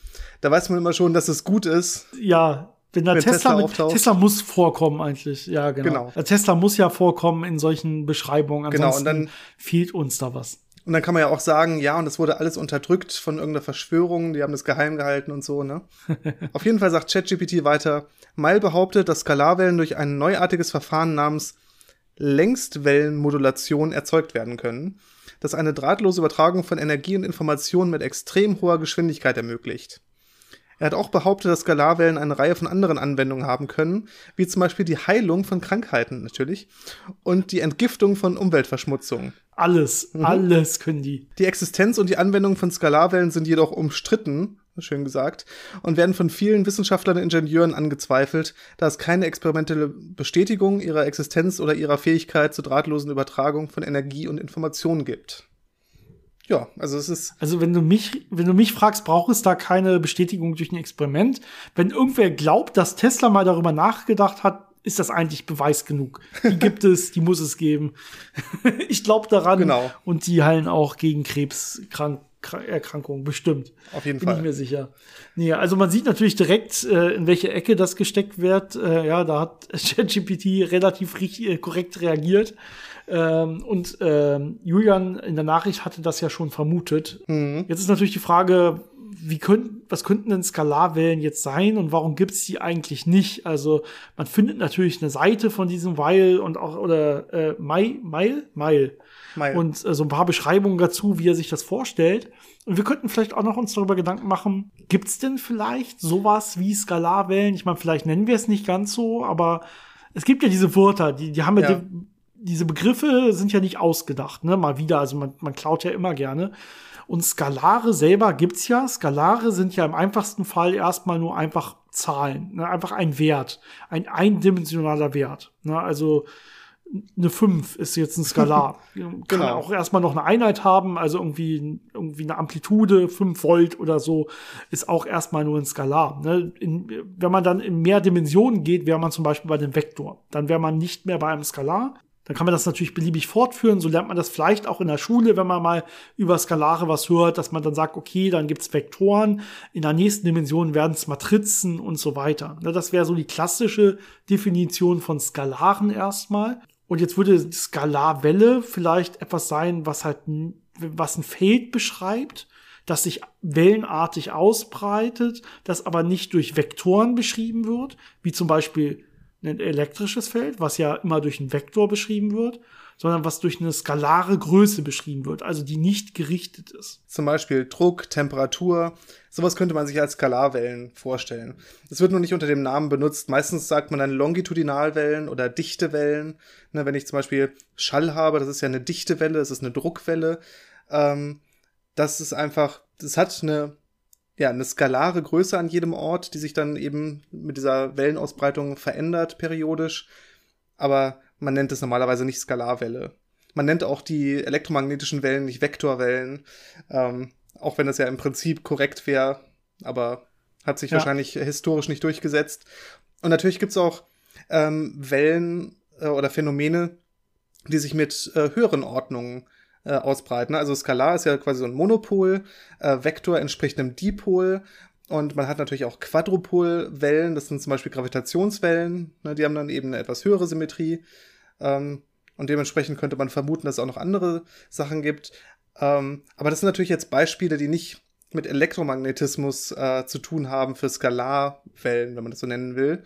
Da weiß man immer schon, dass es gut ist. Ja, wenn da wenn Tesla, Tesla, mit, Tesla muss vorkommen eigentlich. Ja, genau. genau. Tesla muss ja vorkommen in solchen Beschreibungen. Ansonsten genau, und dann fehlt uns da was. Und dann kann man ja auch sagen, ja, und das wurde alles unterdrückt von irgendeiner Verschwörung, die haben das geheim gehalten und so, ne? Auf jeden Fall sagt ChatGPT weiter, Meil behauptet, dass Skalarwellen durch ein neuartiges Verfahren namens Längstwellenmodulation erzeugt werden können, das eine drahtlose Übertragung von Energie und Informationen mit extrem hoher Geschwindigkeit ermöglicht. Er hat auch behauptet, dass Skalarwellen eine Reihe von anderen Anwendungen haben können, wie zum Beispiel die Heilung von Krankheiten natürlich und die Entgiftung von Umweltverschmutzung. Alles, mhm. alles können die. Die Existenz und die Anwendung von Skalarwellen sind jedoch umstritten, schön gesagt, und werden von vielen Wissenschaftlern und Ingenieuren angezweifelt, da es keine experimentelle Bestätigung ihrer Existenz oder ihrer Fähigkeit zur drahtlosen Übertragung von Energie und Informationen gibt ja, also es ist. Also wenn du mich, wenn du mich fragst, braucht es da keine Bestätigung durch ein Experiment? Wenn irgendwer glaubt, dass Tesla mal darüber nachgedacht hat, ist das eigentlich Beweis genug. Die gibt es, die muss es geben. ich glaube daran. Genau. Und die heilen auch gegen Krebserkrankungen, bestimmt. Auf jeden Bin Fall. Bin ich mir sicher. Nee, also man sieht natürlich direkt, äh, in welche Ecke das gesteckt wird. Äh, ja, da hat ChatGPT relativ richtig, äh, korrekt reagiert. Ähm, und ähm, Julian in der Nachricht hatte das ja schon vermutet. Mhm. Jetzt ist natürlich die Frage, wie könnten, was könnten denn Skalarwellen jetzt sein und warum gibt's die eigentlich nicht? Also man findet natürlich eine Seite von diesem Weil und auch oder äh, Mai, Mile, Mile. Mile. und äh, so ein paar Beschreibungen dazu, wie er sich das vorstellt. Und wir könnten vielleicht auch noch uns darüber Gedanken machen, gibt's denn vielleicht sowas wie Skalarwellen? Ich meine, vielleicht nennen wir es nicht ganz so, aber es gibt ja diese Wörter, die, die haben ja, ja diese Begriffe sind ja nicht ausgedacht, ne? Mal wieder, also man, man klaut ja immer gerne. Und Skalare selber gibt's ja. Skalare sind ja im einfachsten Fall erstmal nur einfach Zahlen, ne? einfach ein Wert, ein eindimensionaler Wert. Ne? Also eine 5 ist jetzt ein Skalar. Kann genau. auch erstmal noch eine Einheit haben, also irgendwie, irgendwie eine Amplitude, 5 Volt oder so, ist auch erstmal nur ein Skalar. Ne? In, wenn man dann in mehr Dimensionen geht, wäre man zum Beispiel bei dem Vektor. Dann wäre man nicht mehr bei einem Skalar, dann kann man das natürlich beliebig fortführen. So lernt man das vielleicht auch in der Schule, wenn man mal über Skalare was hört, dass man dann sagt, okay, dann gibt's Vektoren, in der nächsten Dimension werden es Matrizen und so weiter. Ne, das wäre so die klassische Definition von Skalaren erstmal. Und jetzt würde Skalarwelle vielleicht etwas sein, was halt was ein Feld beschreibt, das sich wellenartig ausbreitet, das aber nicht durch Vektoren beschrieben wird, wie zum Beispiel ein elektrisches Feld, was ja immer durch einen Vektor beschrieben wird, sondern was durch eine skalare Größe beschrieben wird, also die nicht gerichtet ist. Zum Beispiel Druck, Temperatur, sowas könnte man sich als Skalarwellen vorstellen. Es wird nur nicht unter dem Namen benutzt. Meistens sagt man dann Longitudinalwellen oder Dichtewellen. Ne, wenn ich zum Beispiel Schall habe, das ist ja eine Dichtewelle, das ist eine Druckwelle. Ähm, das ist einfach, das hat eine ja, eine skalare Größe an jedem Ort, die sich dann eben mit dieser Wellenausbreitung verändert periodisch. Aber man nennt es normalerweise nicht Skalarwelle. Man nennt auch die elektromagnetischen Wellen nicht Vektorwellen, ähm, auch wenn das ja im Prinzip korrekt wäre, aber hat sich ja. wahrscheinlich historisch nicht durchgesetzt. Und natürlich gibt's auch ähm, Wellen äh, oder Phänomene, die sich mit äh, höheren Ordnungen äh, ausbreiten. Also Skalar ist ja quasi so ein Monopol, äh, Vektor entspricht einem Dipol und man hat natürlich auch Quadrupolwellen, das sind zum Beispiel Gravitationswellen, ne, die haben dann eben eine etwas höhere Symmetrie. Ähm, und dementsprechend könnte man vermuten, dass es auch noch andere Sachen gibt. Ähm, aber das sind natürlich jetzt Beispiele, die nicht mit Elektromagnetismus äh, zu tun haben für Skalarwellen, wenn man das so nennen will,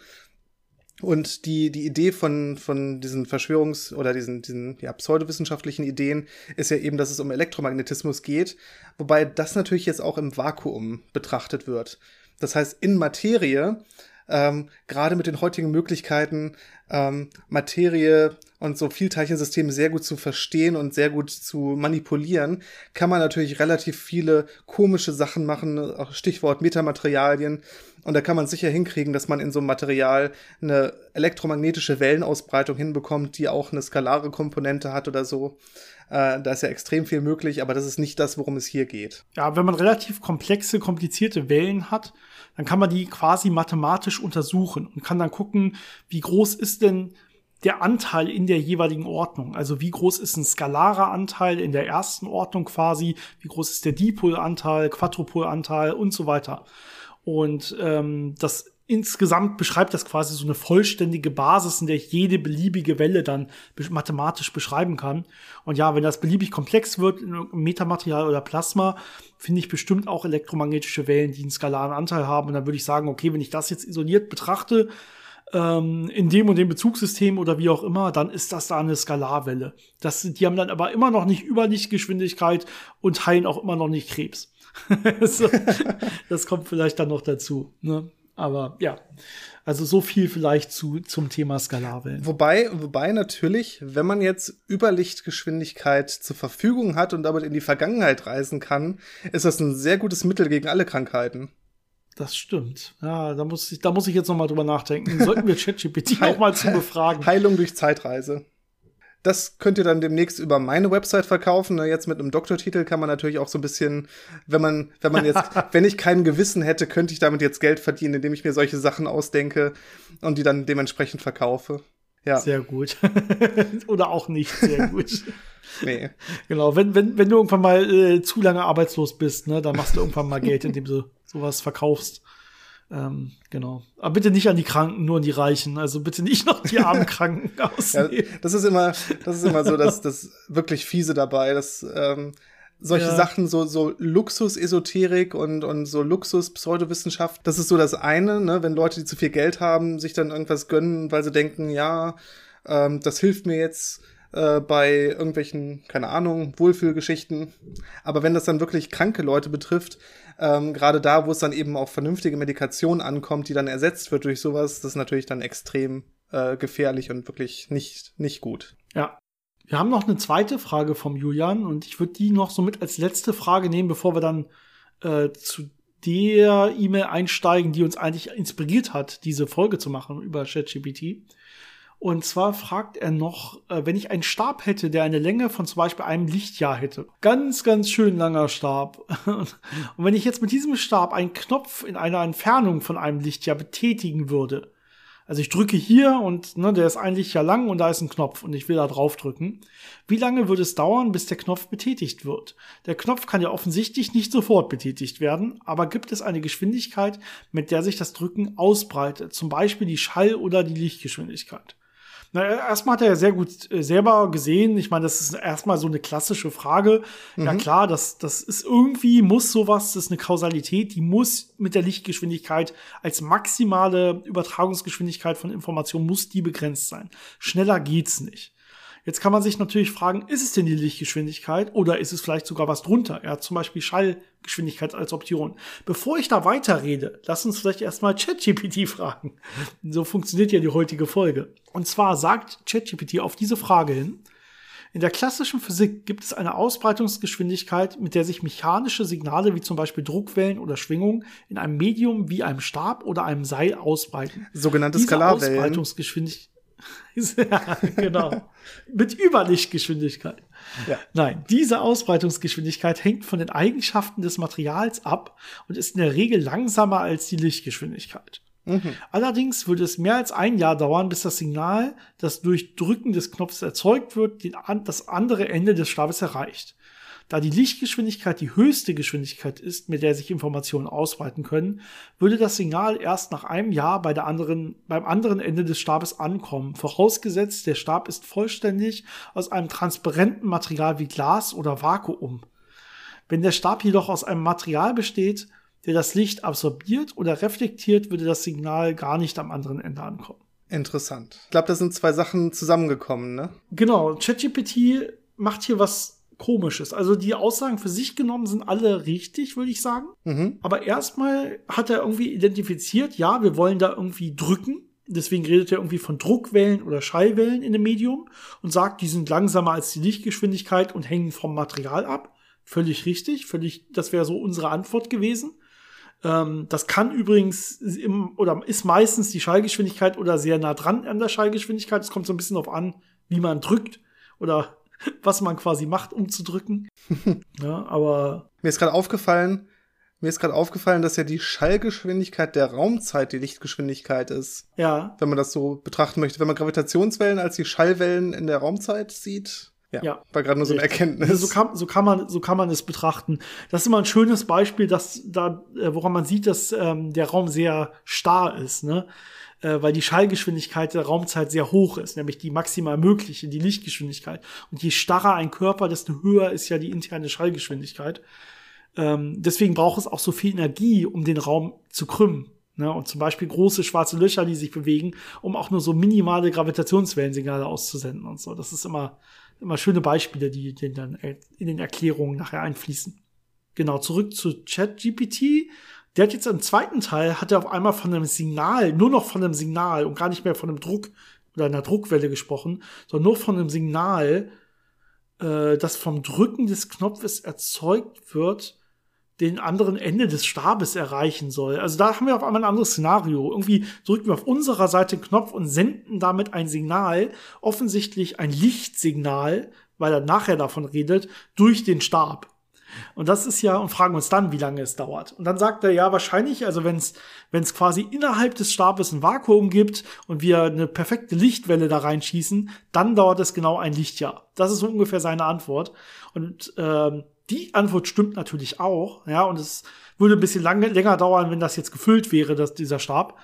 und die, die Idee von, von diesen Verschwörungs- oder diesen, diesen ja, pseudowissenschaftlichen Ideen ist ja eben, dass es um Elektromagnetismus geht, wobei das natürlich jetzt auch im Vakuum betrachtet wird. Das heißt, in Materie, ähm, gerade mit den heutigen Möglichkeiten, ähm, Materie und so Vielteilchensysteme sehr gut zu verstehen und sehr gut zu manipulieren, kann man natürlich relativ viele komische Sachen machen, auch Stichwort Metamaterialien. Und da kann man sicher hinkriegen, dass man in so einem Material eine elektromagnetische Wellenausbreitung hinbekommt, die auch eine skalare Komponente hat oder so. Äh, da ist ja extrem viel möglich, aber das ist nicht das, worum es hier geht. Ja, wenn man relativ komplexe, komplizierte Wellen hat, dann kann man die quasi mathematisch untersuchen und kann dann gucken, wie groß ist denn der Anteil in der jeweiligen Ordnung. Also wie groß ist ein skalarer Anteil in der ersten Ordnung quasi, wie groß ist der Dipolanteil, Quadrupolanteil und so weiter. Und ähm, das insgesamt beschreibt das quasi so eine vollständige Basis, in der ich jede beliebige Welle dann mathematisch beschreiben kann. Und ja, wenn das beliebig komplex wird, Metamaterial oder Plasma, finde ich bestimmt auch elektromagnetische Wellen, die einen skalaren Anteil haben. Und dann würde ich sagen, okay, wenn ich das jetzt isoliert betrachte, ähm, in dem und dem Bezugssystem oder wie auch immer, dann ist das da eine Skalarwelle. Das, die haben dann aber immer noch nicht Überlichtgeschwindigkeit und heilen auch immer noch nicht Krebs. so, das kommt vielleicht dann noch dazu. Ne? Aber ja, also so viel vielleicht zu, zum Thema Skalarwellen. Wobei, wobei natürlich, wenn man jetzt Überlichtgeschwindigkeit zur Verfügung hat und damit in die Vergangenheit reisen kann, ist das ein sehr gutes Mittel gegen alle Krankheiten. Das stimmt. Ja, da muss ich, da muss ich jetzt noch mal drüber nachdenken. Sollten wir ChatGPT auch mal zu befragen. Heilung durch Zeitreise. Das könnt ihr dann demnächst über meine Website verkaufen. Jetzt mit einem Doktortitel kann man natürlich auch so ein bisschen, wenn man, wenn man jetzt, wenn ich kein Gewissen hätte, könnte ich damit jetzt Geld verdienen, indem ich mir solche Sachen ausdenke und die dann dementsprechend verkaufe. Ja. Sehr gut. Oder auch nicht sehr gut. nee. Genau, wenn, wenn, wenn du irgendwann mal äh, zu lange arbeitslos bist, ne, dann machst du irgendwann mal Geld, indem du sowas verkaufst. Ähm, genau. Aber bitte nicht an die Kranken, nur an die Reichen. Also bitte nicht noch die armen Kranken ausnehmen. Ja, das ist immer, das ist immer so das, das wirklich fiese dabei, dass ähm, solche ja. Sachen, so, so Luxus-Esoterik und, und so Luxus-Pseudowissenschaft, das ist so das eine, ne, wenn Leute, die zu viel Geld haben, sich dann irgendwas gönnen, weil sie denken, ja, ähm, das hilft mir jetzt äh, bei irgendwelchen, keine Ahnung, Wohlfühlgeschichten. Aber wenn das dann wirklich kranke Leute betrifft, ähm, gerade da, wo es dann eben auf vernünftige Medikation ankommt, die dann ersetzt wird durch sowas, das ist natürlich dann extrem äh, gefährlich und wirklich nicht, nicht gut. Ja. Wir haben noch eine zweite Frage vom Julian und ich würde die noch so mit als letzte Frage nehmen, bevor wir dann äh, zu der E-Mail einsteigen, die uns eigentlich inspiriert hat, diese Folge zu machen über ChatGPT. Und zwar fragt er noch, äh, wenn ich einen Stab hätte, der eine Länge von zum Beispiel einem Lichtjahr hätte. Ganz, ganz schön langer Stab. Und wenn ich jetzt mit diesem Stab einen Knopf in einer Entfernung von einem Lichtjahr betätigen würde, also ich drücke hier und ne, der ist ein Lichtjahr lang und da ist ein Knopf und ich will da drauf drücken. Wie lange würde es dauern, bis der Knopf betätigt wird? Der Knopf kann ja offensichtlich nicht sofort betätigt werden, aber gibt es eine Geschwindigkeit, mit der sich das Drücken ausbreitet? Zum Beispiel die Schall- oder die Lichtgeschwindigkeit. Na, erstmal hat er ja sehr gut äh, selber gesehen. Ich meine, das ist erstmal so eine klassische Frage. Mhm. Ja klar, das, das ist irgendwie, muss sowas, das ist eine Kausalität, die muss mit der Lichtgeschwindigkeit als maximale Übertragungsgeschwindigkeit von Informationen muss die begrenzt sein. Schneller geht's nicht. Jetzt kann man sich natürlich fragen, ist es denn die Lichtgeschwindigkeit oder ist es vielleicht sogar was drunter? Er hat zum Beispiel Schallgeschwindigkeit als Option. Bevor ich da weiterrede, lass uns vielleicht erstmal ChatGPT fragen. So funktioniert ja die heutige Folge. Und zwar sagt ChatGPT auf diese Frage hin, in der klassischen Physik gibt es eine Ausbreitungsgeschwindigkeit, mit der sich mechanische Signale wie zum Beispiel Druckwellen oder Schwingungen in einem Medium wie einem Stab oder einem Seil ausbreiten. Sogenannte Skalarwellen. Ausbreitungsgeschwindigkeit ja, genau. Mit Überlichtgeschwindigkeit. Ja. Nein, diese Ausbreitungsgeschwindigkeit hängt von den Eigenschaften des Materials ab und ist in der Regel langsamer als die Lichtgeschwindigkeit. Mhm. Allerdings würde es mehr als ein Jahr dauern, bis das Signal, das durch Drücken des Knopfs erzeugt wird, das andere Ende des Stabes erreicht. Da die Lichtgeschwindigkeit die höchste Geschwindigkeit ist, mit der sich Informationen ausbreiten können, würde das Signal erst nach einem Jahr bei der anderen, beim anderen Ende des Stabes ankommen, vorausgesetzt der Stab ist vollständig aus einem transparenten Material wie Glas oder Vakuum. Wenn der Stab jedoch aus einem Material besteht, der das Licht absorbiert oder reflektiert, würde das Signal gar nicht am anderen Ende ankommen. Interessant. Ich glaube, da sind zwei Sachen zusammengekommen, ne? Genau. ChatGPT macht hier was Komisches. Also die Aussagen für sich genommen sind alle richtig, würde ich sagen. Mhm. Aber erstmal hat er irgendwie identifiziert, ja, wir wollen da irgendwie drücken. Deswegen redet er irgendwie von Druckwellen oder Schallwellen in dem Medium und sagt, die sind langsamer als die Lichtgeschwindigkeit und hängen vom Material ab. Völlig richtig, völlig, das wäre so unsere Antwort gewesen. Ähm, das kann übrigens im, oder ist meistens die Schallgeschwindigkeit oder sehr nah dran an der Schallgeschwindigkeit. Es kommt so ein bisschen darauf an, wie man drückt oder was man quasi macht, um zu drücken. ja, aber. Mir ist gerade aufgefallen, mir ist gerade aufgefallen, dass ja die Schallgeschwindigkeit der Raumzeit die Lichtgeschwindigkeit ist. Ja. Wenn man das so betrachten möchte. Wenn man Gravitationswellen als die Schallwellen in der Raumzeit sieht, Ja, ja. war gerade nur so eine Erkenntnis. So kann, so, kann man, so kann man es betrachten. Das ist immer ein schönes Beispiel, dass da, äh, woran man sieht, dass ähm, der Raum sehr starr ist, ne? Äh, weil die Schallgeschwindigkeit der Raumzeit sehr hoch ist, nämlich die maximal mögliche, die Lichtgeschwindigkeit. Und je starrer ein Körper, desto höher ist ja die interne Schallgeschwindigkeit. Ähm, deswegen braucht es auch so viel Energie, um den Raum zu krümmen. Ne? Und zum Beispiel große schwarze Löcher, die sich bewegen, um auch nur so minimale Gravitationswellensignale auszusenden und so. Das ist immer immer schöne Beispiele, die, die dann in den Erklärungen nachher einfließen. Genau, zurück zu ChatGPT. Der hat jetzt im zweiten Teil, hat er auf einmal von einem Signal, nur noch von einem Signal und gar nicht mehr von einem Druck oder einer Druckwelle gesprochen, sondern nur von einem Signal, äh, das vom Drücken des Knopfes erzeugt wird, den anderen Ende des Stabes erreichen soll. Also da haben wir auf einmal ein anderes Szenario. Irgendwie drücken wir auf unserer Seite den Knopf und senden damit ein Signal, offensichtlich ein Lichtsignal, weil er nachher davon redet, durch den Stab. Und das ist ja, und fragen uns dann, wie lange es dauert. Und dann sagt er, ja, wahrscheinlich, also wenn es quasi innerhalb des Stabes ein Vakuum gibt und wir eine perfekte Lichtwelle da reinschießen, dann dauert es genau ein Lichtjahr. Das ist so ungefähr seine Antwort. Und ähm, die Antwort stimmt natürlich auch, ja, und es würde ein bisschen lange, länger dauern, wenn das jetzt gefüllt wäre, dass dieser Stab,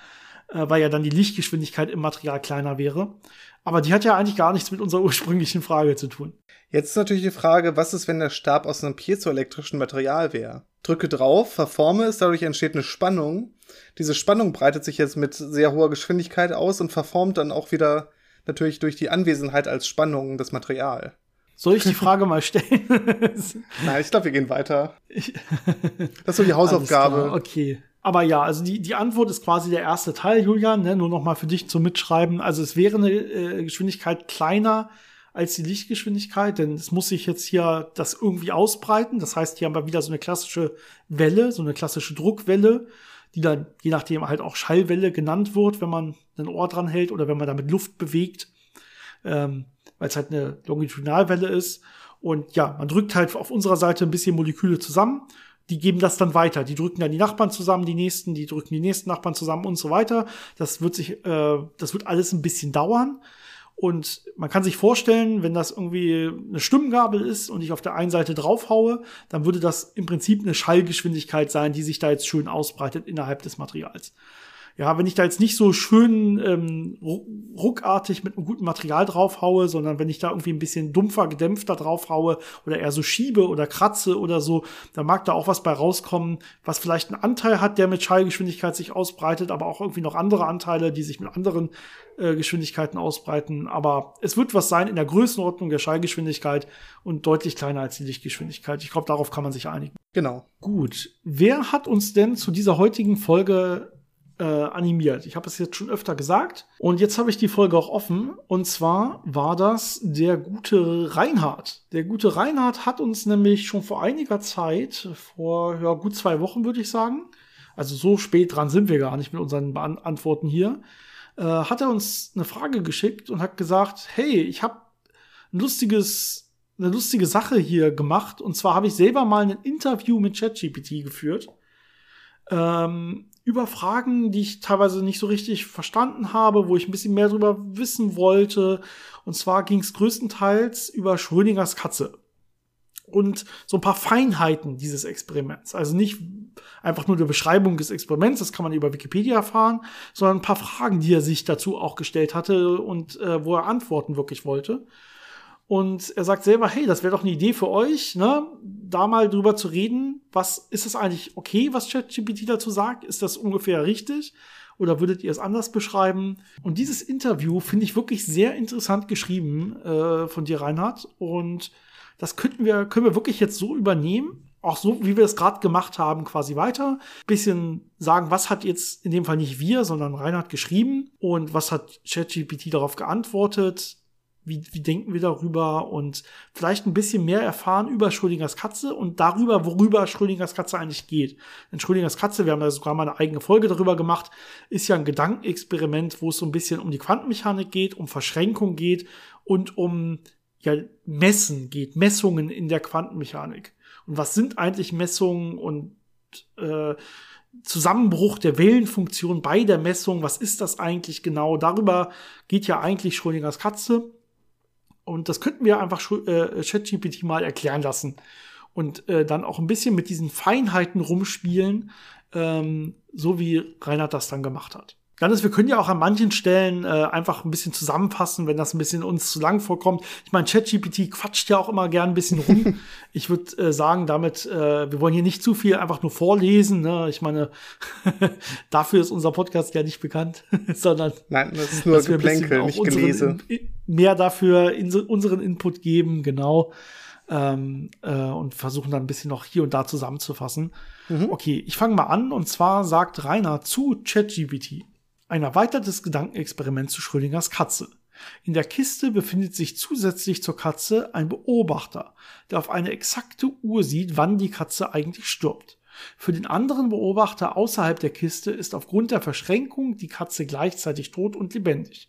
äh, weil ja dann die Lichtgeschwindigkeit im Material kleiner wäre. Aber die hat ja eigentlich gar nichts mit unserer ursprünglichen Frage zu tun. Jetzt ist natürlich die Frage, was ist, wenn der Stab aus einem piezoelektrischen Material wäre? Drücke drauf, verforme es, dadurch entsteht eine Spannung. Diese Spannung breitet sich jetzt mit sehr hoher Geschwindigkeit aus und verformt dann auch wieder natürlich durch die Anwesenheit als Spannung das Material. Soll ich die Frage mal stellen? Nein, ich glaube, wir gehen weiter. Das ist so die Hausaufgabe. Okay. Aber ja, also die, die Antwort ist quasi der erste Teil, Julian, ne? nur noch mal für dich zum Mitschreiben. Also es wäre eine äh, Geschwindigkeit kleiner als die Lichtgeschwindigkeit, denn es muss sich jetzt hier das irgendwie ausbreiten. Das heißt, hier haben wir wieder so eine klassische Welle, so eine klassische Druckwelle, die dann je nachdem halt auch Schallwelle genannt wird, wenn man ein Ohr dran hält oder wenn man damit Luft bewegt. Ähm, weil es halt eine Longitudinalwelle ist. Und ja, man drückt halt auf unserer Seite ein bisschen Moleküle zusammen. Die geben das dann weiter. Die drücken dann die Nachbarn zusammen, die nächsten, die drücken die nächsten Nachbarn zusammen und so weiter. Das wird sich, äh, das wird alles ein bisschen dauern. Und man kann sich vorstellen, wenn das irgendwie eine Stimmgabel ist und ich auf der einen Seite draufhaue, dann würde das im Prinzip eine Schallgeschwindigkeit sein, die sich da jetzt schön ausbreitet innerhalb des Materials ja, wenn ich da jetzt nicht so schön ähm, ruckartig mit einem guten Material draufhaue, sondern wenn ich da irgendwie ein bisschen dumpfer, gedämpfter draufhaue oder eher so schiebe oder kratze oder so, dann mag da auch was bei rauskommen, was vielleicht einen Anteil hat, der mit Schallgeschwindigkeit sich ausbreitet, aber auch irgendwie noch andere Anteile, die sich mit anderen äh, Geschwindigkeiten ausbreiten. Aber es wird was sein in der Größenordnung der Schallgeschwindigkeit und deutlich kleiner als die Lichtgeschwindigkeit. Ich glaube, darauf kann man sich einigen. Genau. Gut. Wer hat uns denn zu dieser heutigen Folge äh, animiert. Ich habe es jetzt schon öfter gesagt. Und jetzt habe ich die Folge auch offen. Und zwar war das der gute Reinhard. Der gute Reinhard hat uns nämlich schon vor einiger Zeit, vor ja, gut zwei Wochen würde ich sagen, also so spät dran sind wir gar nicht mit unseren Be Antworten hier, äh, hat er uns eine Frage geschickt und hat gesagt, hey, ich habe ein lustiges eine lustige Sache hier gemacht. Und zwar habe ich selber mal ein Interview mit ChatGPT geführt. Ähm, über Fragen, die ich teilweise nicht so richtig verstanden habe, wo ich ein bisschen mehr darüber wissen wollte. Und zwar ging es größtenteils über Schrödingers Katze. Und so ein paar Feinheiten dieses Experiments. Also nicht einfach nur eine Beschreibung des Experiments, das kann man über Wikipedia erfahren, sondern ein paar Fragen, die er sich dazu auch gestellt hatte und äh, wo er Antworten wirklich wollte. Und er sagt selber, hey, das wäre doch eine Idee für euch, ne, da mal drüber zu reden. Was ist es eigentlich okay, was ChatGPT dazu sagt? Ist das ungefähr richtig? Oder würdet ihr es anders beschreiben? Und dieses Interview finde ich wirklich sehr interessant geschrieben äh, von dir, Reinhard. Und das könnten wir, können wir wirklich jetzt so übernehmen. Auch so, wie wir es gerade gemacht haben, quasi weiter. Bisschen sagen, was hat jetzt in dem Fall nicht wir, sondern Reinhard geschrieben und was hat ChatGPT darauf geantwortet wie, wie denken wir darüber und vielleicht ein bisschen mehr erfahren über Schrödingers Katze und darüber, worüber Schrödingers Katze eigentlich geht. Denn Schrödingers Katze, wir haben da sogar mal eine eigene Folge darüber gemacht, ist ja ein Gedankenexperiment, wo es so ein bisschen um die Quantenmechanik geht, um Verschränkung geht und um ja, Messen geht, Messungen in der Quantenmechanik. Und was sind eigentlich Messungen und äh, Zusammenbruch der Wellenfunktion bei der Messung, was ist das eigentlich genau? Darüber geht ja eigentlich Schrödingers Katze. Und das könnten wir einfach äh, ChatGPT mal erklären lassen und äh, dann auch ein bisschen mit diesen Feinheiten rumspielen, ähm, so wie Reinhard das dann gemacht hat. Dann ist, wir können ja auch an manchen Stellen äh, einfach ein bisschen zusammenfassen, wenn das ein bisschen uns zu lang vorkommt. Ich meine, ChatGPT quatscht ja auch immer gern ein bisschen rum. ich würde äh, sagen, damit, äh, wir wollen hier nicht zu viel einfach nur vorlesen. Ne? Ich meine, dafür ist unser Podcast ja nicht bekannt, sondern Nein, das ist nur Geplänkel, nicht gelesen. mehr dafür in, unseren Input geben, genau. Ähm, äh, und versuchen dann ein bisschen noch hier und da zusammenzufassen. Mhm. Okay, ich fange mal an und zwar sagt Rainer zu ChatGPT. Ein erweitertes Gedankenexperiment zu Schrödingers Katze. In der Kiste befindet sich zusätzlich zur Katze ein Beobachter, der auf eine exakte Uhr sieht, wann die Katze eigentlich stirbt. Für den anderen Beobachter außerhalb der Kiste ist aufgrund der Verschränkung die Katze gleichzeitig tot und lebendig.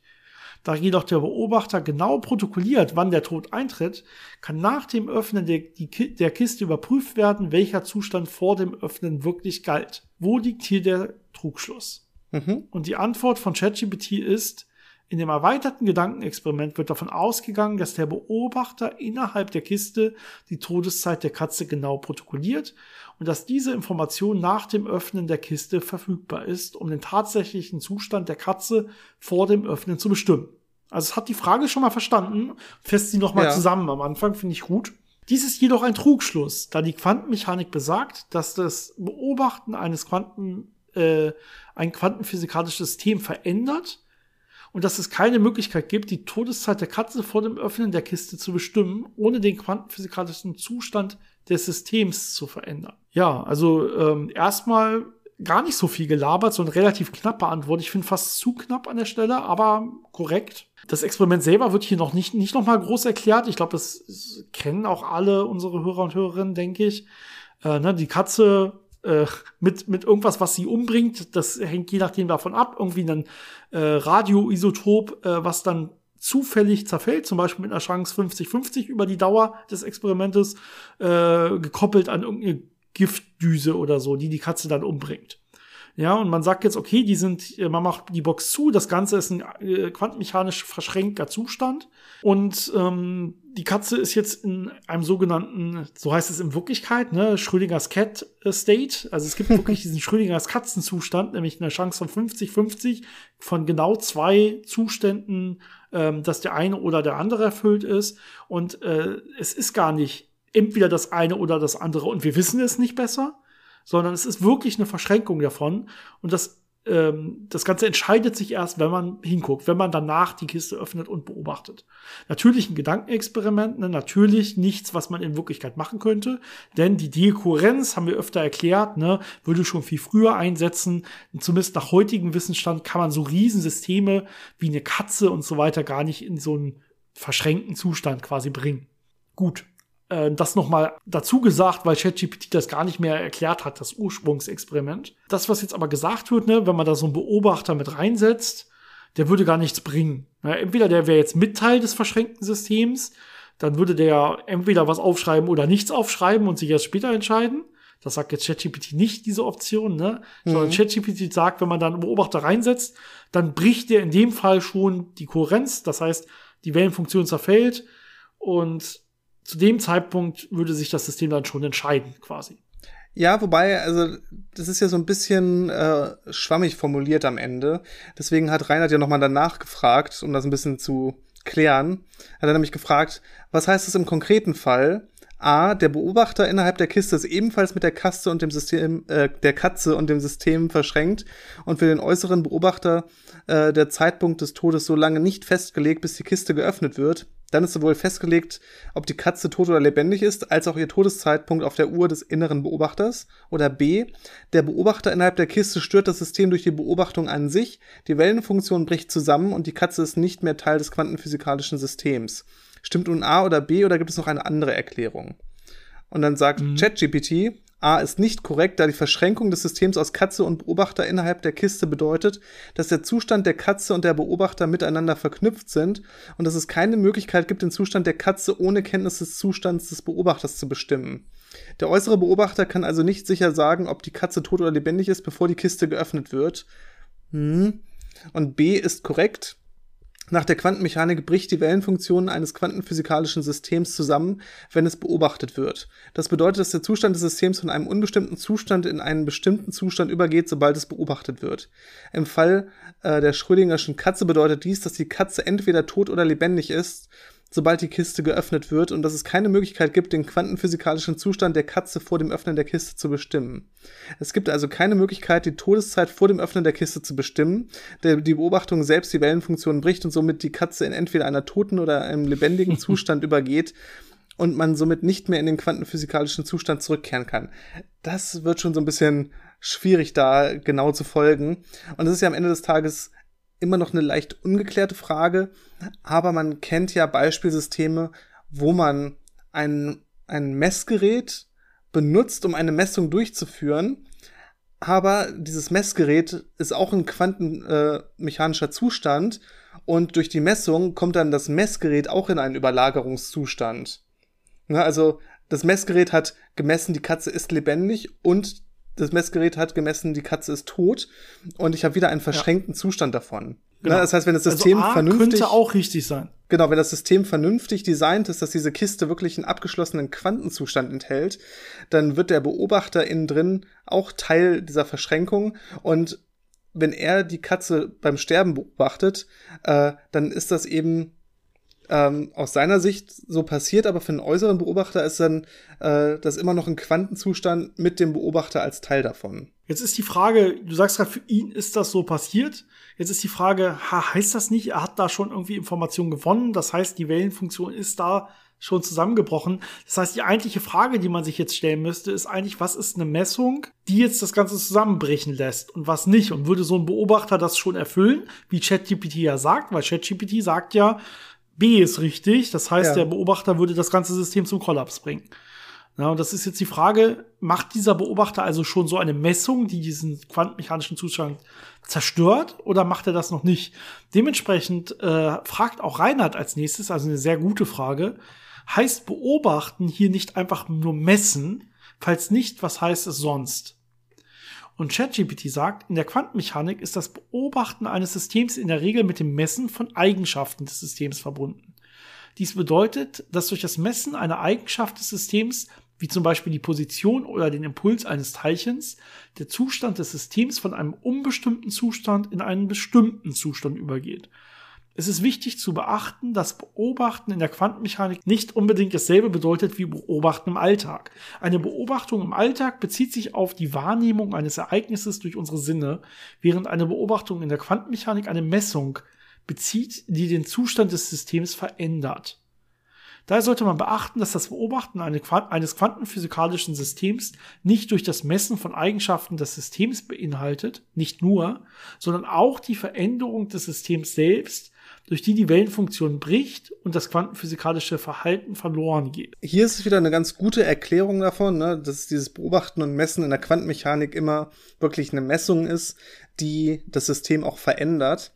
Da jedoch der Beobachter genau protokolliert, wann der Tod eintritt, kann nach dem Öffnen der, Kiste überprüft werden, welcher Zustand vor dem Öffnen wirklich galt. Wo liegt hier der Trugschluss? Mhm. Und die Antwort von ChatGPT ist, in dem erweiterten Gedankenexperiment wird davon ausgegangen, dass der Beobachter innerhalb der Kiste die Todeszeit der Katze genau protokolliert und dass diese Information nach dem Öffnen der Kiste verfügbar ist, um den tatsächlichen Zustand der Katze vor dem Öffnen zu bestimmen. Also es hat die Frage schon mal verstanden, fest sie nochmal ja. zusammen am Anfang, finde ich gut. Dies ist jedoch ein Trugschluss, da die Quantenmechanik besagt, dass das Beobachten eines Quanten äh, ein quantenphysikalisches System verändert und dass es keine Möglichkeit gibt, die Todeszeit der Katze vor dem Öffnen der Kiste zu bestimmen, ohne den quantenphysikalischen Zustand des Systems zu verändern. Ja, also ähm, erstmal gar nicht so viel gelabert, so eine relativ knappe Antwort. Ich finde fast zu knapp an der Stelle, aber korrekt. Das Experiment selber wird hier noch nicht, nicht noch mal groß erklärt. Ich glaube, das, das, kennen auch alle unsere Hörer und Hörerinnen, denke ich. Äh, ne, die Katze äh, mit, mit irgendwas, was sie umbringt. Das hängt je nachdem davon ab. Irgendwie ein äh, Radioisotop, äh, was dann zufällig zerfällt, zum Beispiel mit einer Chance 50-50 über die Dauer des Experimentes, äh, gekoppelt an irgendeine Giftdüse oder so, die die Katze dann umbringt. Ja, und man sagt jetzt, okay, die sind, äh, man macht die Box zu, das Ganze ist ein äh, quantenmechanisch verschränkter Zustand. Und ähm, die Katze ist jetzt in einem sogenannten, so heißt es in Wirklichkeit, ne, Schrödingers Cat State. Also es gibt wirklich diesen Schrödingers Katzenzustand, nämlich eine Chance von 50-50 von genau zwei Zuständen, ähm, dass der eine oder der andere erfüllt ist. Und äh, es ist gar nicht entweder das eine oder das andere und wir wissen es nicht besser, sondern es ist wirklich eine Verschränkung davon. Und das, ähm, das Ganze entscheidet sich erst, wenn man hinguckt, wenn man danach die Kiste öffnet und beobachtet. Natürlich ein Gedankenexperiment, ne? natürlich nichts, was man in Wirklichkeit machen könnte, denn die Dekohärenz, haben wir öfter erklärt, ne, würde schon viel früher einsetzen. Zumindest nach heutigem Wissensstand kann man so Riesensysteme wie eine Katze und so weiter gar nicht in so einen verschränkten Zustand quasi bringen. Gut, äh, das nochmal dazu gesagt, weil ChatGPT das gar nicht mehr erklärt hat, das Ursprungsexperiment. Das, was jetzt aber gesagt wird, ne, wenn man da so einen Beobachter mit reinsetzt, der würde gar nichts bringen. Ja, entweder der wäre jetzt Mitteil des verschränkten Systems, dann würde der entweder was aufschreiben oder nichts aufschreiben und sich erst später entscheiden. Das sagt jetzt ChatGPT nicht, diese Option, ne? Mhm. Sondern ChatGPT sagt, wenn man dann einen Beobachter reinsetzt, dann bricht der in dem Fall schon die Kohärenz. Das heißt, die Wellenfunktion zerfällt und zu dem Zeitpunkt würde sich das System dann schon entscheiden, quasi. Ja, wobei, also das ist ja so ein bisschen äh, schwammig formuliert am Ende. Deswegen hat Reinhard ja nochmal danach gefragt, um das ein bisschen zu klären. Hat er nämlich gefragt, was heißt es im konkreten Fall? A, der Beobachter innerhalb der Kiste ist ebenfalls mit der Katze und dem System, äh, der Katze und dem System verschränkt und für den äußeren Beobachter äh, der Zeitpunkt des Todes so lange nicht festgelegt, bis die Kiste geöffnet wird. Dann ist sowohl festgelegt, ob die Katze tot oder lebendig ist, als auch ihr Todeszeitpunkt auf der Uhr des inneren Beobachters. Oder B. Der Beobachter innerhalb der Kiste stört das System durch die Beobachtung an sich, die Wellenfunktion bricht zusammen und die Katze ist nicht mehr Teil des quantenphysikalischen Systems. Stimmt nun A oder B oder gibt es noch eine andere Erklärung? Und dann sagt mhm. ChatGPT, A ist nicht korrekt, da die Verschränkung des Systems aus Katze und Beobachter innerhalb der Kiste bedeutet, dass der Zustand der Katze und der Beobachter miteinander verknüpft sind und dass es keine Möglichkeit gibt, den Zustand der Katze ohne Kenntnis des Zustands des Beobachters zu bestimmen. Der äußere Beobachter kann also nicht sicher sagen, ob die Katze tot oder lebendig ist, bevor die Kiste geöffnet wird. Hm. Und B ist korrekt, Nach der Quantenmechanik bricht die Wellenfunktion eines quantenphysikalischen Systems zusammen, wenn es beobachtet wird. Das bedeutet, dass der Zustand des Systems von einem unbestimmten Zustand in einen bestimmten Zustand übergeht, sobald es beobachtet wird. Im Fall äh, der Schrödingerschen Katze bedeutet dies, dass die Katze entweder tot oder lebendig ist sobald die Kiste geöffnet wird und dass es keine Möglichkeit gibt, den quantenphysikalischen Zustand der Katze vor dem Öffnen der Kiste zu bestimmen. Es gibt also keine Möglichkeit, die Todeszeit vor dem Öffnen der Kiste zu bestimmen, der die Beobachtung selbst die Wellenfunktion bricht und somit die Katze in entweder einer toten oder einem lebendigen Zustand übergeht und man somit nicht mehr in den quantenphysikalischen Zustand zurückkehren kann. Das wird schon so ein bisschen schwierig da genau zu folgen. Und es ist ja am Ende des Tages immer noch eine leicht ungeklärte Frage, aber man kennt ja Beispielsysteme, wo man ein, ein Messgerät benutzt, um eine Messung durchzuführen, aber dieses Messgerät ist auch ein quantenmechanischer äh, Zustand und durch die Messung kommt dann das Messgerät auch in einen Überlagerungszustand. Na, also das Messgerät hat gemessen, die Katze ist lebendig und das Messgerät hat gemessen, die Katze ist tot und ich habe wieder einen verschränkten ja. Zustand davon. Genau. Ne, das heißt, wenn das also System also A vernünftig könnte auch richtig sein. Genau, wenn das System vernünftig designt ist, dass diese Kiste wirklich einen abgeschlossenen Quantenzustand enthält, dann wird der Beobachter innen drin auch Teil dieser Verschränkung und wenn er die Katze beim Sterben beobachtet, äh, dann ist das eben ähm, aus seiner Sicht so passiert, aber für einen äußeren Beobachter ist dann äh, das immer noch ein Quantenzustand mit dem Beobachter als Teil davon. Jetzt ist die Frage, du sagst gerade, für ihn ist das so passiert. Jetzt ist die Frage, heißt das nicht, er hat da schon irgendwie Informationen gewonnen? Das heißt, die Wellenfunktion ist da schon zusammengebrochen. Das heißt, die eigentliche Frage, die man sich jetzt stellen müsste, ist eigentlich, was ist eine Messung, die jetzt das Ganze zusammenbrechen lässt und was nicht? Und würde so ein Beobachter das schon erfüllen, wie ChatGPT ja sagt? Weil ChatGPT sagt ja, B ist richtig. Das heißt, ja. der Beobachter würde das ganze System zum Kollaps bringen. Ja, und das ist jetzt die Frage, macht dieser Beobachter also schon so eine Messung, die diesen quantenmechanischen Zustand zerstört, oder macht er das noch nicht? Dementsprechend äh, fragt auch Reinhard als nächstes, also eine sehr gute Frage, heißt beobachten hier nicht einfach nur messen? Falls nicht, was heißt es sonst? Und ChatGPT sagt, in der Quantenmechanik ist das Beobachten eines Systems in der Regel mit dem Messen von Eigenschaften des Systems verbunden. Dies bedeutet, dass durch das Messen einer Eigenschaft des Systems, wie zum Beispiel die Position oder den Impuls eines Teilchens, der Zustand des Systems von einem unbestimmten Zustand in einen bestimmten Zustand übergeht. Es ist wichtig zu beachten, dass Beobachten in der Quantenmechanik nicht unbedingt dasselbe bedeutet wie Beobachten im Alltag. Eine Beobachtung im Alltag bezieht sich auf die Wahrnehmung eines Ereignisses durch unsere Sinne, während eine Beobachtung in der Quantenmechanik eine Messung bezieht, die den Zustand des Systems verändert. Daher sollte man beachten, dass das Beobachten eines quantenphysikalischen Systems nicht durch das Messen von Eigenschaften des Systems beinhaltet, nicht nur, sondern auch die Veränderung des Systems selbst, durch die die Wellenfunktion bricht und das quantenphysikalische Verhalten verloren geht. Hier ist wieder eine ganz gute Erklärung davon, ne, dass dieses Beobachten und Messen in der Quantenmechanik immer wirklich eine Messung ist, die das System auch verändert.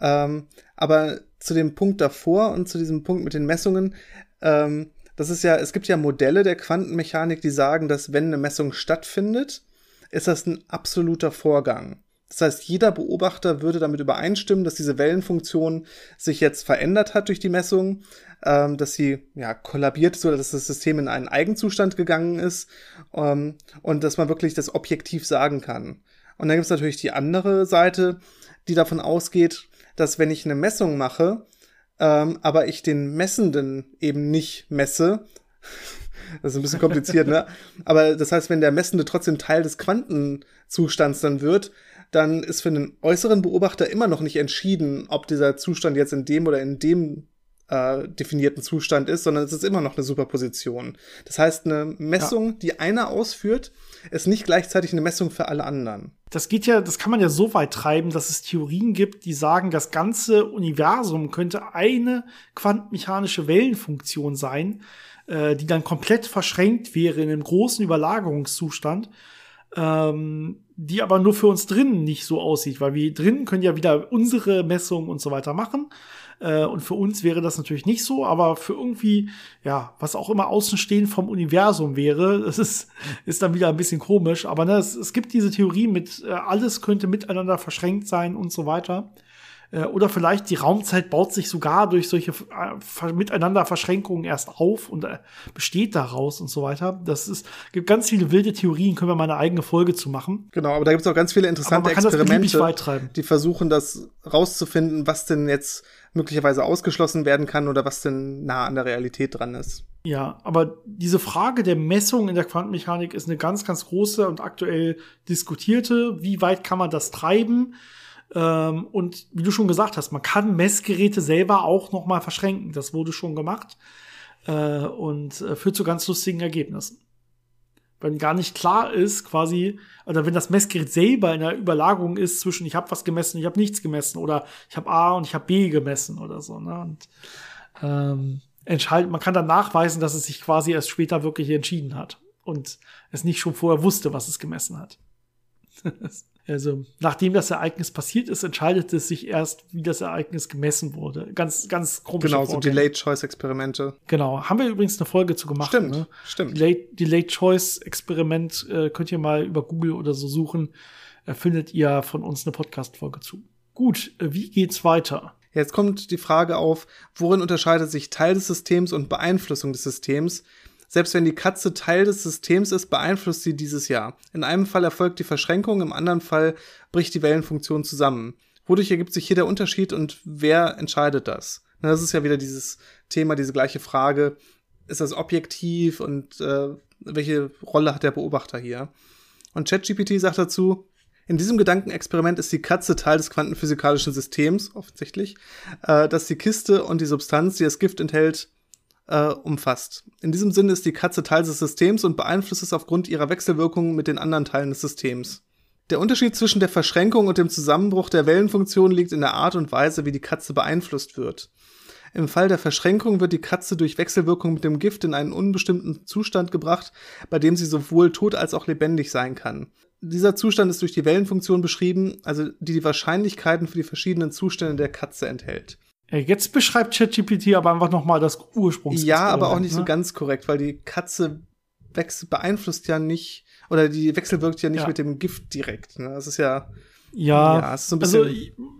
Ähm, aber zu dem Punkt davor und zu diesem Punkt mit den Messungen, ähm, das ist ja, es gibt ja Modelle der Quantenmechanik, die sagen, dass wenn eine Messung stattfindet, ist das ein absoluter Vorgang. Das heißt, jeder Beobachter würde damit übereinstimmen, dass diese Wellenfunktion sich jetzt verändert hat durch die Messung, ähm, dass sie ja kollabiert ist oder dass das System in einen Eigenzustand gegangen ist ähm, und dass man wirklich das objektiv sagen kann. Und dann gibt es natürlich die andere Seite, die davon ausgeht, dass wenn ich eine Messung mache, ähm, aber ich den Messenden eben nicht messe, das ist ein bisschen kompliziert, ne? Aber das heißt, wenn der Messende trotzdem Teil des Quantenzustands dann wird, dann ist für einen äußeren Beobachter immer noch nicht entschieden, ob dieser Zustand jetzt in dem oder in dem äh, definierten Zustand ist, sondern es ist immer noch eine Superposition. Das heißt, eine Messung, ja. die einer ausführt, ist nicht gleichzeitig eine Messung für alle anderen. Das geht ja, das kann man ja so weit treiben, dass es Theorien gibt, die sagen, das ganze Universum könnte eine quantenmechanische Wellenfunktion sein, äh, die dann komplett verschränkt wäre in einem großen Überlagerungszustand ähm, die aber nur für uns drinnen nicht so aussieht, weil wir drinnen können ja wieder unsere Messungen und so weiter machen. Äh, und für uns wäre das natürlich nicht so, aber für irgendwie, ja, was auch immer außenstehend vom Universum wäre, das ist, ist dann wieder ein bisschen komisch. Aber ne, es, es gibt diese Theorie mit, äh, alles könnte miteinander verschränkt sein und so weiter. Äh, oder vielleicht die Raumzeit baut sich sogar durch solche äh, Miteinanderverschränkungen erst auf und äh, besteht daraus und so weiter. Das ist, gibt ganz viele wilde Theorien, können wir mal eine eigene Folge zu machen. Genau, aber da gibt es auch ganz viele interessante Experimente, die versuchen, das rauszufinden, was denn jetzt möglicherweise ausgeschlossen werden kann oder was denn nah an der Realität dran ist. Ja, aber diese Frage der Messung in der Quantenmechanik ist eine ganz, ganz große und aktuell diskutierte. Wie weit kann man das treiben? Ähm, und wie du schon gesagt hast, man kann Messgeräte selber auch noch mal verschränken. Das wurde schon gemacht äh, und äh, führt zu ganz lustigen Ergebnissen. Wenn gar nicht klar ist, quasi, oder wenn das Messgerät selber in der Überlagerung ist zwischen ich habe was gemessen, ich habe nichts gemessen oder ich habe A und ich habe B gemessen oder so. Ne? Und ähm, entscheidet, man kann dann nachweisen, dass es sich quasi erst später wirklich entschieden hat und es nicht schon vorher wusste, was es gemessen hat. also, nachdem das Ereignis passiert ist, entscheidet es sich erst, wie das Ereignis gemessen wurde. Ganz, ganz komisch. Genau, so Delayed Choice Experimente. Genau. Haben wir übrigens eine Folge zu gemacht. Stimmt, ne? stimmt. Delayed, Delayed Choice Experiment äh, könnt ihr mal über Google oder so suchen. Äh, findet ihr von uns eine Podcast-Folge zu. Gut, äh, wie geht's weiter? Jetzt kommt die Frage auf, worin unterscheidet sich Teil des Systems und Beeinflussung des Systems? Selbst wenn die Katze Teil des Systems ist, beeinflusst sie dieses Jahr. In einem Fall erfolgt die Verschränkung, im anderen Fall bricht die Wellenfunktion zusammen. Wodurch ergibt sich hier der Unterschied und wer entscheidet das? das ist ja wieder dieses Thema, diese gleiche Frage. Ist das objektiv und äh, welche Rolle hat der Beobachter hier? Und ChatGPT sagt dazu, in diesem Gedankenexperiment ist die Katze Teil des quantenphysikalischen Systems, offensichtlich, äh, das die Kiste und die Substanz, die das Gift enthält, äh, umfasst. In diesem Sinne ist die Katze Teil des Systems und beeinflusst es aufgrund ihrer Wechselwirkungen mit den anderen Teilen des Systems. Der Unterschied zwischen der Verschränkung und dem Zusammenbruch der Wellenfunktion liegt in der Art und Weise, wie die Katze beeinflusst wird. Im Fall der Verschränkung wird die Katze durch Wechselwirkung mit dem Gift in einen unbestimmten Zustand gebracht, bei dem sie sowohl tot als auch lebendig sein kann dieser Zustand ist durch die Wellenfunktion beschrieben, also die die Wahrscheinlichkeiten für die verschiedenen Zustände der Katze enthält. Jetzt beschreibt ChatGPT aber einfach noch mal das Ursprungs. Ja, aber auch nicht ne? so ganz korrekt, weil die Katze beeinflusst ja nicht oder die wechselwirkt ja nicht ja. mit dem Gift direkt. Ne? Das ist ja ja, ja ist so also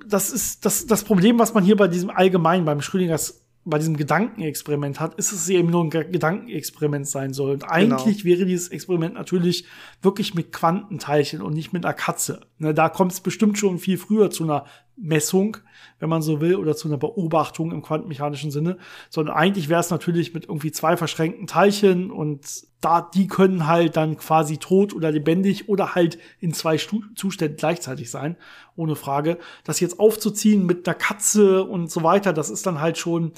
das ist das, das Problem, was man hier bei diesem allgemein beim Schrödingers bei diesem Gedankenexperiment hat, ist es eben nur ein Gedankenexperiment sein soll. Und eigentlich genau. wäre dieses Experiment natürlich wirklich mit Quantenteilchen und nicht mit einer Katze. Ne, da kommt es bestimmt schon viel früher zu einer Messung, wenn man so will, oder zu einer Beobachtung im quantenmechanischen Sinne, sondern eigentlich wäre es natürlich mit irgendwie zwei verschränkten Teilchen und da die können halt dann quasi tot oder lebendig oder halt in zwei Stu Zuständen gleichzeitig sein, ohne Frage. Das jetzt aufzuziehen mit einer Katze und so weiter, das ist dann halt schon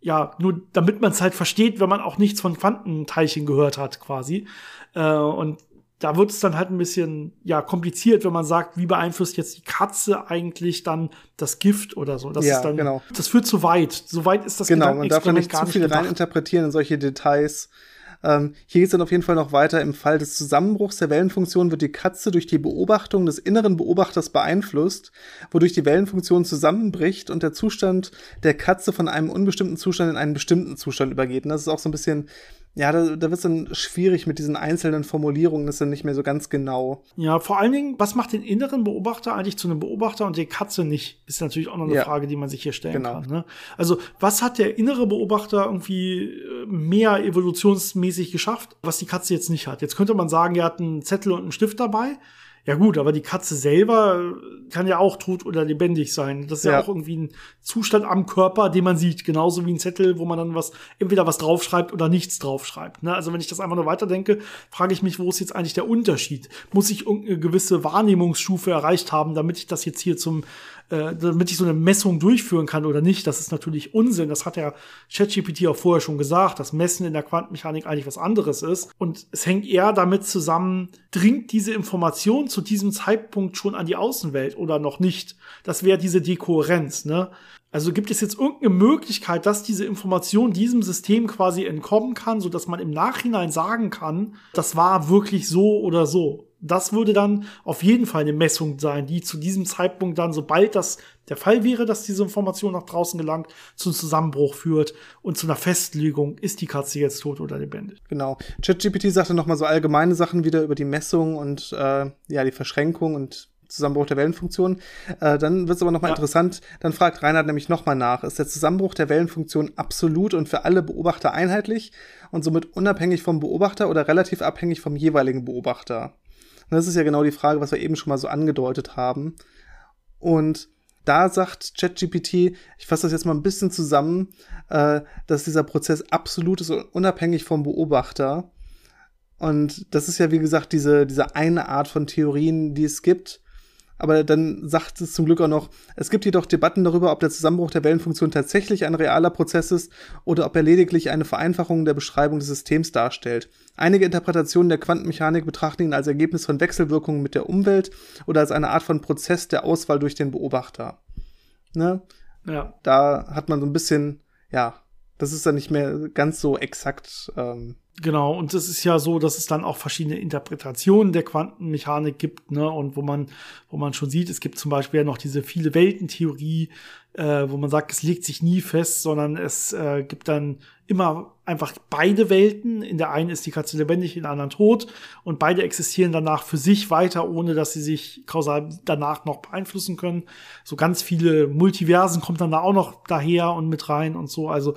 ja, nur damit man es halt versteht, wenn man auch nichts von Quantenteilchen gehört hat, quasi. Äh, und da wird es dann halt ein bisschen ja kompliziert, wenn man sagt, wie beeinflusst jetzt die Katze eigentlich dann das Gift oder so. Das ja, dann, genau. das führt zu weit. So weit ist das Genau, man darf da nicht zu viel reininterpretieren in solche Details. Ähm, hier geht es dann auf jeden Fall noch weiter. Im Fall des Zusammenbruchs der Wellenfunktion wird die Katze durch die Beobachtung des inneren Beobachters beeinflusst, wodurch die Wellenfunktion zusammenbricht und der Zustand der Katze von einem unbestimmten Zustand in einen bestimmten Zustand übergeht. Und das ist auch so ein bisschen ja, da, da wird es dann schwierig mit diesen einzelnen Formulierungen, das ist dann nicht mehr so ganz genau. Ja, vor allen Dingen, was macht den inneren Beobachter eigentlich zu einem Beobachter und die Katze nicht, ist natürlich auch noch eine ja. Frage, die man sich hier stellen genau. kann. Ne? Also, was hat der innere Beobachter irgendwie äh, mehr evolutionsmäßig geschafft, was die Katze jetzt nicht hat? Jetzt könnte man sagen, er hat einen Zettel und einen Stift dabei. Ja gut, aber die Katze selber kann ja auch tot oder lebendig sein. Das ist ja, ja, auch irgendwie ein Zustand am Körper, den man sieht. Genauso wie ein Zettel, wo man dann was, entweder was draufschreibt oder nichts draufschreibt. Ne? Also wenn ich das einfach nur weiterdenke, frage ich mich, wo ist jetzt eigentlich der Unterschied? Muss ich irgendeine gewisse Wahrnehmungsstufe erreicht haben, damit ich das jetzt hier zum äh, damit ich so eine Messung durchführen kann oder nicht, das ist natürlich Unsinn. Das hat ja ChatGPT auch vorher schon gesagt, dass Messen in der Quantenmechanik eigentlich was anderes ist. Und es hängt eher damit zusammen, dringt diese Information zu diesem Zeitpunkt schon an die Außenwelt oder noch nicht? Das wäre diese Dekohärenz, ne? Also gibt es jetzt irgendeine Möglichkeit, dass diese Information diesem System quasi entkommen kann, so dass man im Nachhinein sagen kann, das war wirklich so oder so das würde dann auf jeden Fall eine Messung sein, die zu diesem Zeitpunkt dann, sobald das der Fall wäre, dass diese Information nach draußen gelangt, zum Zusammenbruch führt und zu einer Festlegung, ist die Katze jetzt tot oder lebendig. Genau. ChatGPT sagte nochmal so allgemeine Sachen wieder über die Messung und äh, ja, die Verschränkung und Zusammenbruch der Wellenfunktion. Äh, dann wird es aber nochmal ja. interessant. Dann fragt Reinhard nämlich nochmal nach. Ist der Zusammenbruch der Wellenfunktion absolut und für alle Beobachter einheitlich und somit unabhängig vom Beobachter oder relativ abhängig vom jeweiligen Beobachter? Und das ist ja genau die Frage, was wir eben schon mal so angedeutet haben. Und da sagt ChatGPT, ich fasse das jetzt mal ein bisschen zusammen, äh, dass dieser Prozess absolut ist und unabhängig vom Beobachter. Und das ist ja, wie gesagt, diese, diese eine Art von Theorien, die es gibt. Aber dann sagt es zum Glück auch noch, es gibt jedoch Debatten darüber, ob der Zusammenbruch der Wellenfunktion tatsächlich ein realer Prozess ist oder ob er lediglich eine Vereinfachung der Beschreibung des Systems darstellt. Einige Interpretationen der Quantenmechanik betrachten ihn als Ergebnis von Wechselwirkungen mit der Umwelt oder als eine Art von Prozess der Auswahl durch den Beobachter. Ne? Ja. Da hat man so ein bisschen, ja, das ist dann nicht mehr ganz so exakt. Ähm, Genau, und es ist ja so, dass es dann auch verschiedene Interpretationen der Quantenmechanik gibt, ne, und wo man, wo man schon sieht, es gibt zum Beispiel ja noch diese viele Weltentheorie, äh, wo man sagt, es legt sich nie fest, sondern es äh, gibt dann immer einfach beide Welten. In der einen ist die Katze lebendig, in der anderen tot. Und beide existieren danach für sich weiter, ohne dass sie sich kausal danach noch beeinflussen können. So ganz viele Multiversen kommt dann da auch noch daher und mit rein und so. Also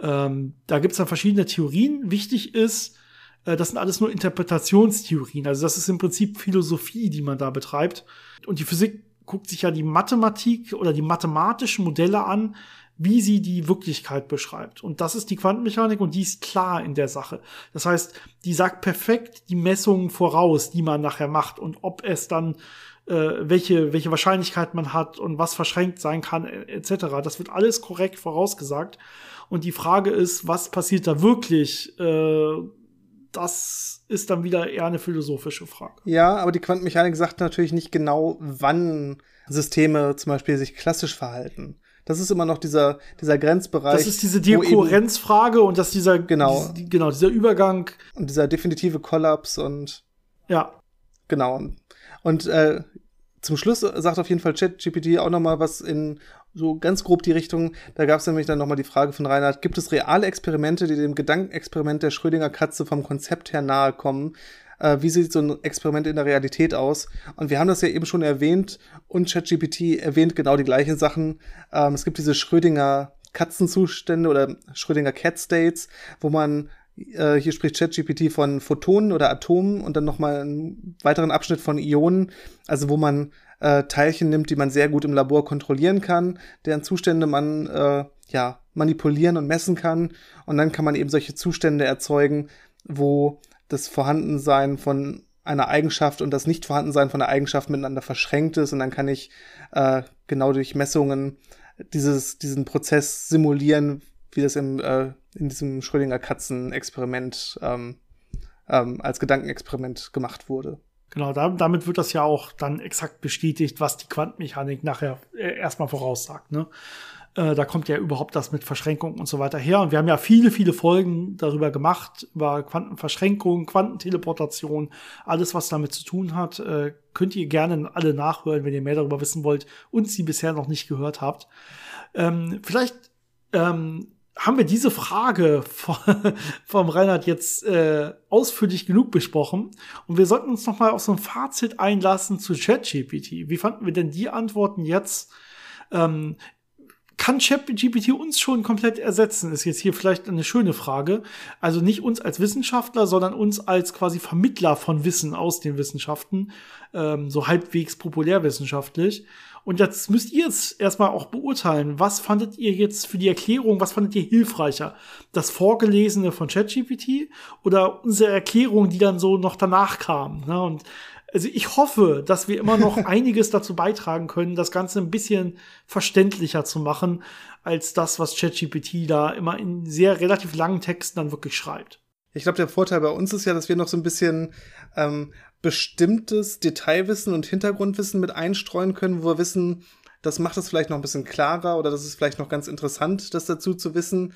ähm, da gibt's dann verschiedene Theorien. Wichtig ist, äh, das sind alles nur Interpretationstheorien. Also das ist im Prinzip Philosophie, die man da betreibt. Und die Physik guckt sich ja die Mathematik oder die mathematischen Modelle an, wie sie die Wirklichkeit beschreibt. Und das ist die Quantenmechanik und die ist klar in der Sache. Das heißt, die sagt perfekt die Messungen voraus, die man nachher macht und ob es dann äh, welche welche Wahrscheinlichkeit man hat und was verschränkt sein kann etc. Das wird alles korrekt vorausgesagt. Und die Frage ist, was passiert da wirklich? Äh, das ist dann wieder eher eine philosophische Frage. Ja, aber die Quantenmechanik sagt natürlich nicht genau, wann Systeme zum Beispiel sich klassisch verhalten. Das ist immer noch dieser, dieser Grenzbereich. Das ist diese Dekohärenzfrage und dass dieser, genau. Dies, genau, dieser Übergang. Und dieser definitive Kollaps und. Ja. Genau. Und äh, zum Schluss sagt auf jeden Fall ChatGPT auch noch mal was in so ganz grob die Richtung. Da gab es nämlich dann noch mal die Frage von Reinhard: Gibt es reale Experimente, die dem Gedankenexperiment der Schrödinger Katze vom Konzept her nahe kommen? äh, wie sieht so ein Experiment in der Realität aus. Und wir haben das ja eben schon erwähnt und ChatGPT erwähnt genau die gleichen Sachen. Ähm, es gibt diese Schrödinger Katzenzustände oder Schrödinger Cat States, wo man äh, hier spricht ChatGPT von Photonen oder Atomen und dann nochmal einen weiteren Abschnitt von Ionen, also wo man äh, Teilchen nimmt, die man sehr gut im Labor kontrollieren kann, deren Zustände man äh, ja manipulieren und messen kann. Und dann kann man eben solche Zustände erzeugen, wo das Vorhandensein von einer Eigenschaft und das Nicht-Vorhandensein von einer Eigenschaft miteinander verschränkt ist. Und dann kann ich äh, genau durch Messungen dieses, diesen Prozess simulieren, wie das im, äh, in diesem Schrödinger Katzen-Experiment ähm, ähm, als Gedankenexperiment gemacht wurde. Genau, da, damit wird das ja auch dann exakt bestätigt, was die Quantenmechanik nachher äh, erstmal voraussagt. Ne? Äh, da kommt ja überhaupt das mit Verschränkung und so weiter her. Und wir haben ja viele, viele Folgen darüber gemacht, über Quantenverschränkung, Quantenteleportation, alles, was damit zu tun hat. Äh, könnt ihr gerne alle nachhören, wenn ihr mehr darüber wissen wollt und sie bisher noch nicht gehört habt. Ähm, vielleicht ähm, haben wir diese Frage vom Reinhard jetzt äh, ausführlich genug besprochen und wir sollten uns noch mal auf so ein Fazit einlassen zu ChatGPT. Wie fanden wir denn die Antworten jetzt? Ähm, kann ChatGPT uns schon komplett ersetzen? Ist jetzt hier vielleicht eine schöne Frage. Also nicht uns als Wissenschaftler, sondern uns als quasi Vermittler von Wissen aus den Wissenschaften, ähm, so halbwegs populärwissenschaftlich. Und jetzt müsst ihr es erstmal auch beurteilen. Was fandet ihr jetzt für die Erklärung, was fandet ihr hilfreicher? Das Vorgelesene von ChatGPT oder unsere Erklärung, die dann so noch danach kam? Ne? Und also ich hoffe, dass wir immer noch einiges dazu beitragen können, das Ganze ein bisschen verständlicher zu machen, als das, was ChatGPT da immer in sehr relativ langen Texten dann wirklich schreibt. Ich glaube, der Vorteil bei uns ist ja, dass wir noch so ein bisschen ähm, bestimmtes Detailwissen und Hintergrundwissen mit einstreuen können, wo wir wissen, das macht es vielleicht noch ein bisschen klarer oder das ist vielleicht noch ganz interessant, das dazu zu wissen.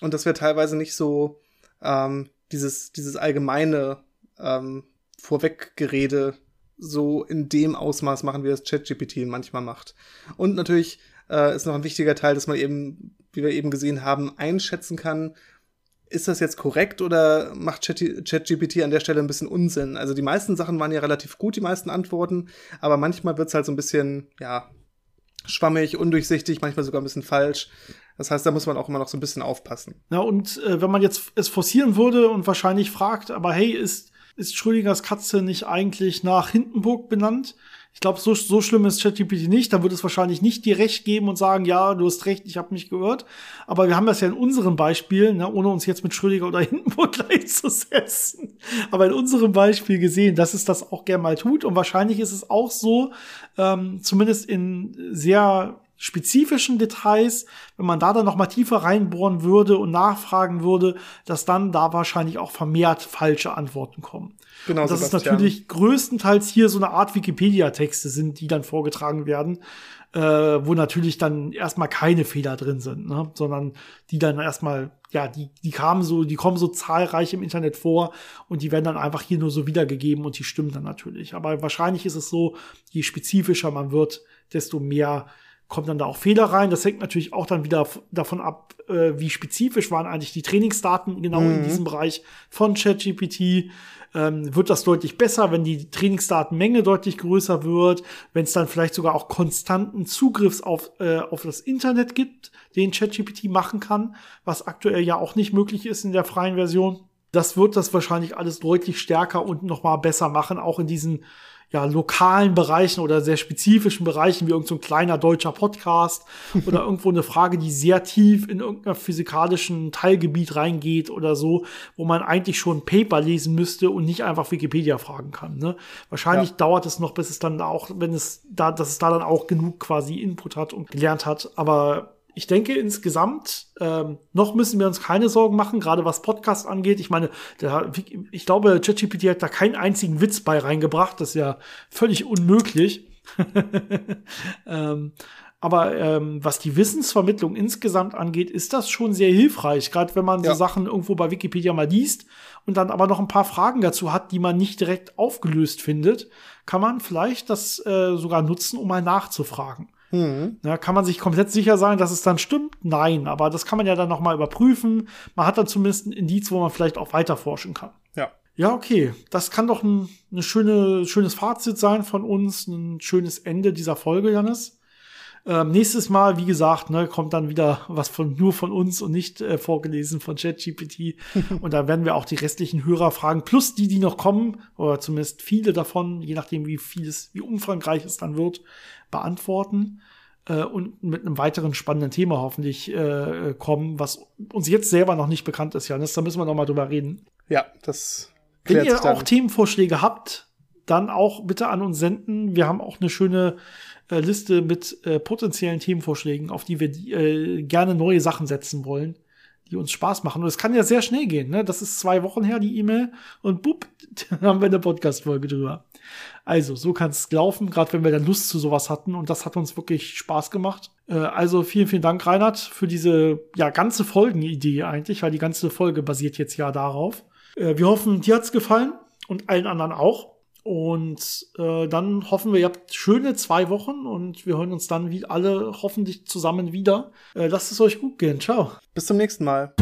Und dass wir teilweise nicht so ähm, dieses, dieses allgemeine ähm, Vorweggerede so in dem Ausmaß machen, wie das ChatGPT manchmal macht. Und natürlich äh, ist noch ein wichtiger Teil, dass man eben, wie wir eben gesehen haben, einschätzen kann, ist das jetzt korrekt oder macht ChatGPT an der Stelle ein bisschen Unsinn? Also die meisten Sachen waren ja relativ gut, die meisten Antworten, aber manchmal wird's halt so ein bisschen, ja, schwammig, undurchsichtig, manchmal sogar ein bisschen falsch. Das heißt, da muss man auch immer noch so ein bisschen aufpassen. Ja, und äh, wenn man jetzt es forcieren würde und wahrscheinlich fragt, aber hey, ist, ist Schrödingers Katze nicht eigentlich nach Hindenburg benannt? Ich glaube, so, so schlimm ist ChatGPT nicht. Da würde es wahrscheinlich nicht dir recht geben und sagen, ja, du hast recht, ich habe mich gehört. Aber wir haben das ja in unserem Beispiel, ne, ohne uns jetzt mit Schrödinger oder Hindenburg gleichzusetzen, aber in unserem Beispiel gesehen, dass es das auch gern mal tut. Und wahrscheinlich ist es auch so, ähm, zumindest in sehr spezifischen Details, wenn man da dann noch mal tiefer reinbohren würde und nachfragen würde, dass dann da wahrscheinlich auch vermehrt falsche Antworten kommen. Genau, und das Sebastian. ist natürlich größtenteils hier so eine Art Wikipedia-Texte sind, die dann vorgetragen werden, äh, wo natürlich dann erstmal keine Fehler drin sind, ne? sondern die dann erstmal, ja, die, die kamen so, die kommen so zahlreich im Internet vor und die werden dann einfach hier nur so wiedergegeben und die stimmen dann natürlich. Aber wahrscheinlich ist es so, je spezifischer man wird, desto mehr kommen dann da auch Fehler rein. Das hängt natürlich auch dann wieder davon ab, äh, wie spezifisch waren eigentlich die Trainingsdaten genau mhm. in diesem Bereich von ChatGPT. Ähm, wird das deutlich besser, wenn die Trainingsdatenmenge deutlich größer wird, wenn es dann vielleicht sogar auch konstanten Zugriffs auf, äh, auf das Internet gibt, den ChatGPT machen kann, was aktuell ja auch nicht möglich ist in der freien Version. Das wird das wahrscheinlich alles deutlich stärker und noch mal besser machen, auch in diesen ja, lokalen Bereichen oder sehr spezifischen Bereichen, wie irgendein so kleiner deutscher Podcast oder irgendwo eine Frage, die sehr tief in irgendeiner physikalischen Teilgebiet reingeht oder so, wo man eigentlich schon Paper lesen müsste und nicht einfach Wikipedia fragen kann. Ne? Wahrscheinlich ja. dauert es noch, bis es dann auch, wenn es da, dass es da dann auch genug quasi Input hat und gelernt hat. Aber ich denke insgesamt, ähm, noch müssen wir uns keine Sorgen machen, gerade was Podcast angeht. Ich meine, der, ich glaube, ChatGPT hat da keinen einzigen Witz bei reingebracht. Das ist ja völlig unmöglich. ähm, aber ähm, was die Wissensvermittlung insgesamt angeht, ist das schon sehr hilfreich. Gerade wenn man ja. so Sachen irgendwo bei Wikipedia mal liest und dann aber noch ein paar Fragen dazu hat, die man nicht direkt aufgelöst findet, kann man vielleicht das äh, sogar nutzen, um mal nachzufragen. Mhm. Ja, kann man sich komplett sicher sein, dass es dann stimmt? Nein, aber das kann man ja dann noch mal überprüfen. Man hat dann zumindest ein Indiz, wo man vielleicht auch weiter forschen kann. Ja. Ja, okay. Das kann doch ein eine schöne, schönes Fazit sein von uns, ein schönes Ende dieser Folge, Janis. Ähm, nächstes Mal, wie gesagt, ne, kommt dann wieder was von nur von uns und nicht äh, vorgelesen von ChatGPT. und da werden wir auch die restlichen Hörer fragen, plus die, die noch kommen, oder zumindest viele davon, je nachdem, wie vieles, wie umfangreich es dann wird, beantworten äh, und mit einem weiteren spannenden Thema hoffentlich äh, kommen, was uns jetzt selber noch nicht bekannt ist, Janis. Da müssen wir noch mal drüber reden. Ja, das. Wenn ihr auch Themenvorschläge habt, dann auch bitte an uns senden. Wir haben auch eine schöne äh, Liste mit äh, potenziellen Themenvorschlägen, auf die wir äh, gerne neue Sachen setzen wollen, die uns Spaß machen. Und es kann ja sehr schnell gehen. Ne? Das ist zwei Wochen her, die E-Mail. Und bupp, haben wir eine Podcast-Folge drüber. Also, so kann es laufen, gerade wenn wir dann Lust zu sowas hatten. Und das hat uns wirklich Spaß gemacht. Äh, also vielen, vielen Dank, Reinhard, für diese ja ganze Folgenidee eigentlich, weil die ganze Folge basiert jetzt ja darauf. Äh, wir hoffen, dir hat's gefallen und allen anderen auch. Und äh, dann hoffen wir, ihr habt schöne zwei Wochen und wir hören uns dann wie alle hoffentlich zusammen wieder. Äh, lasst es euch gut gehen. Ciao. Bis zum nächsten Mal.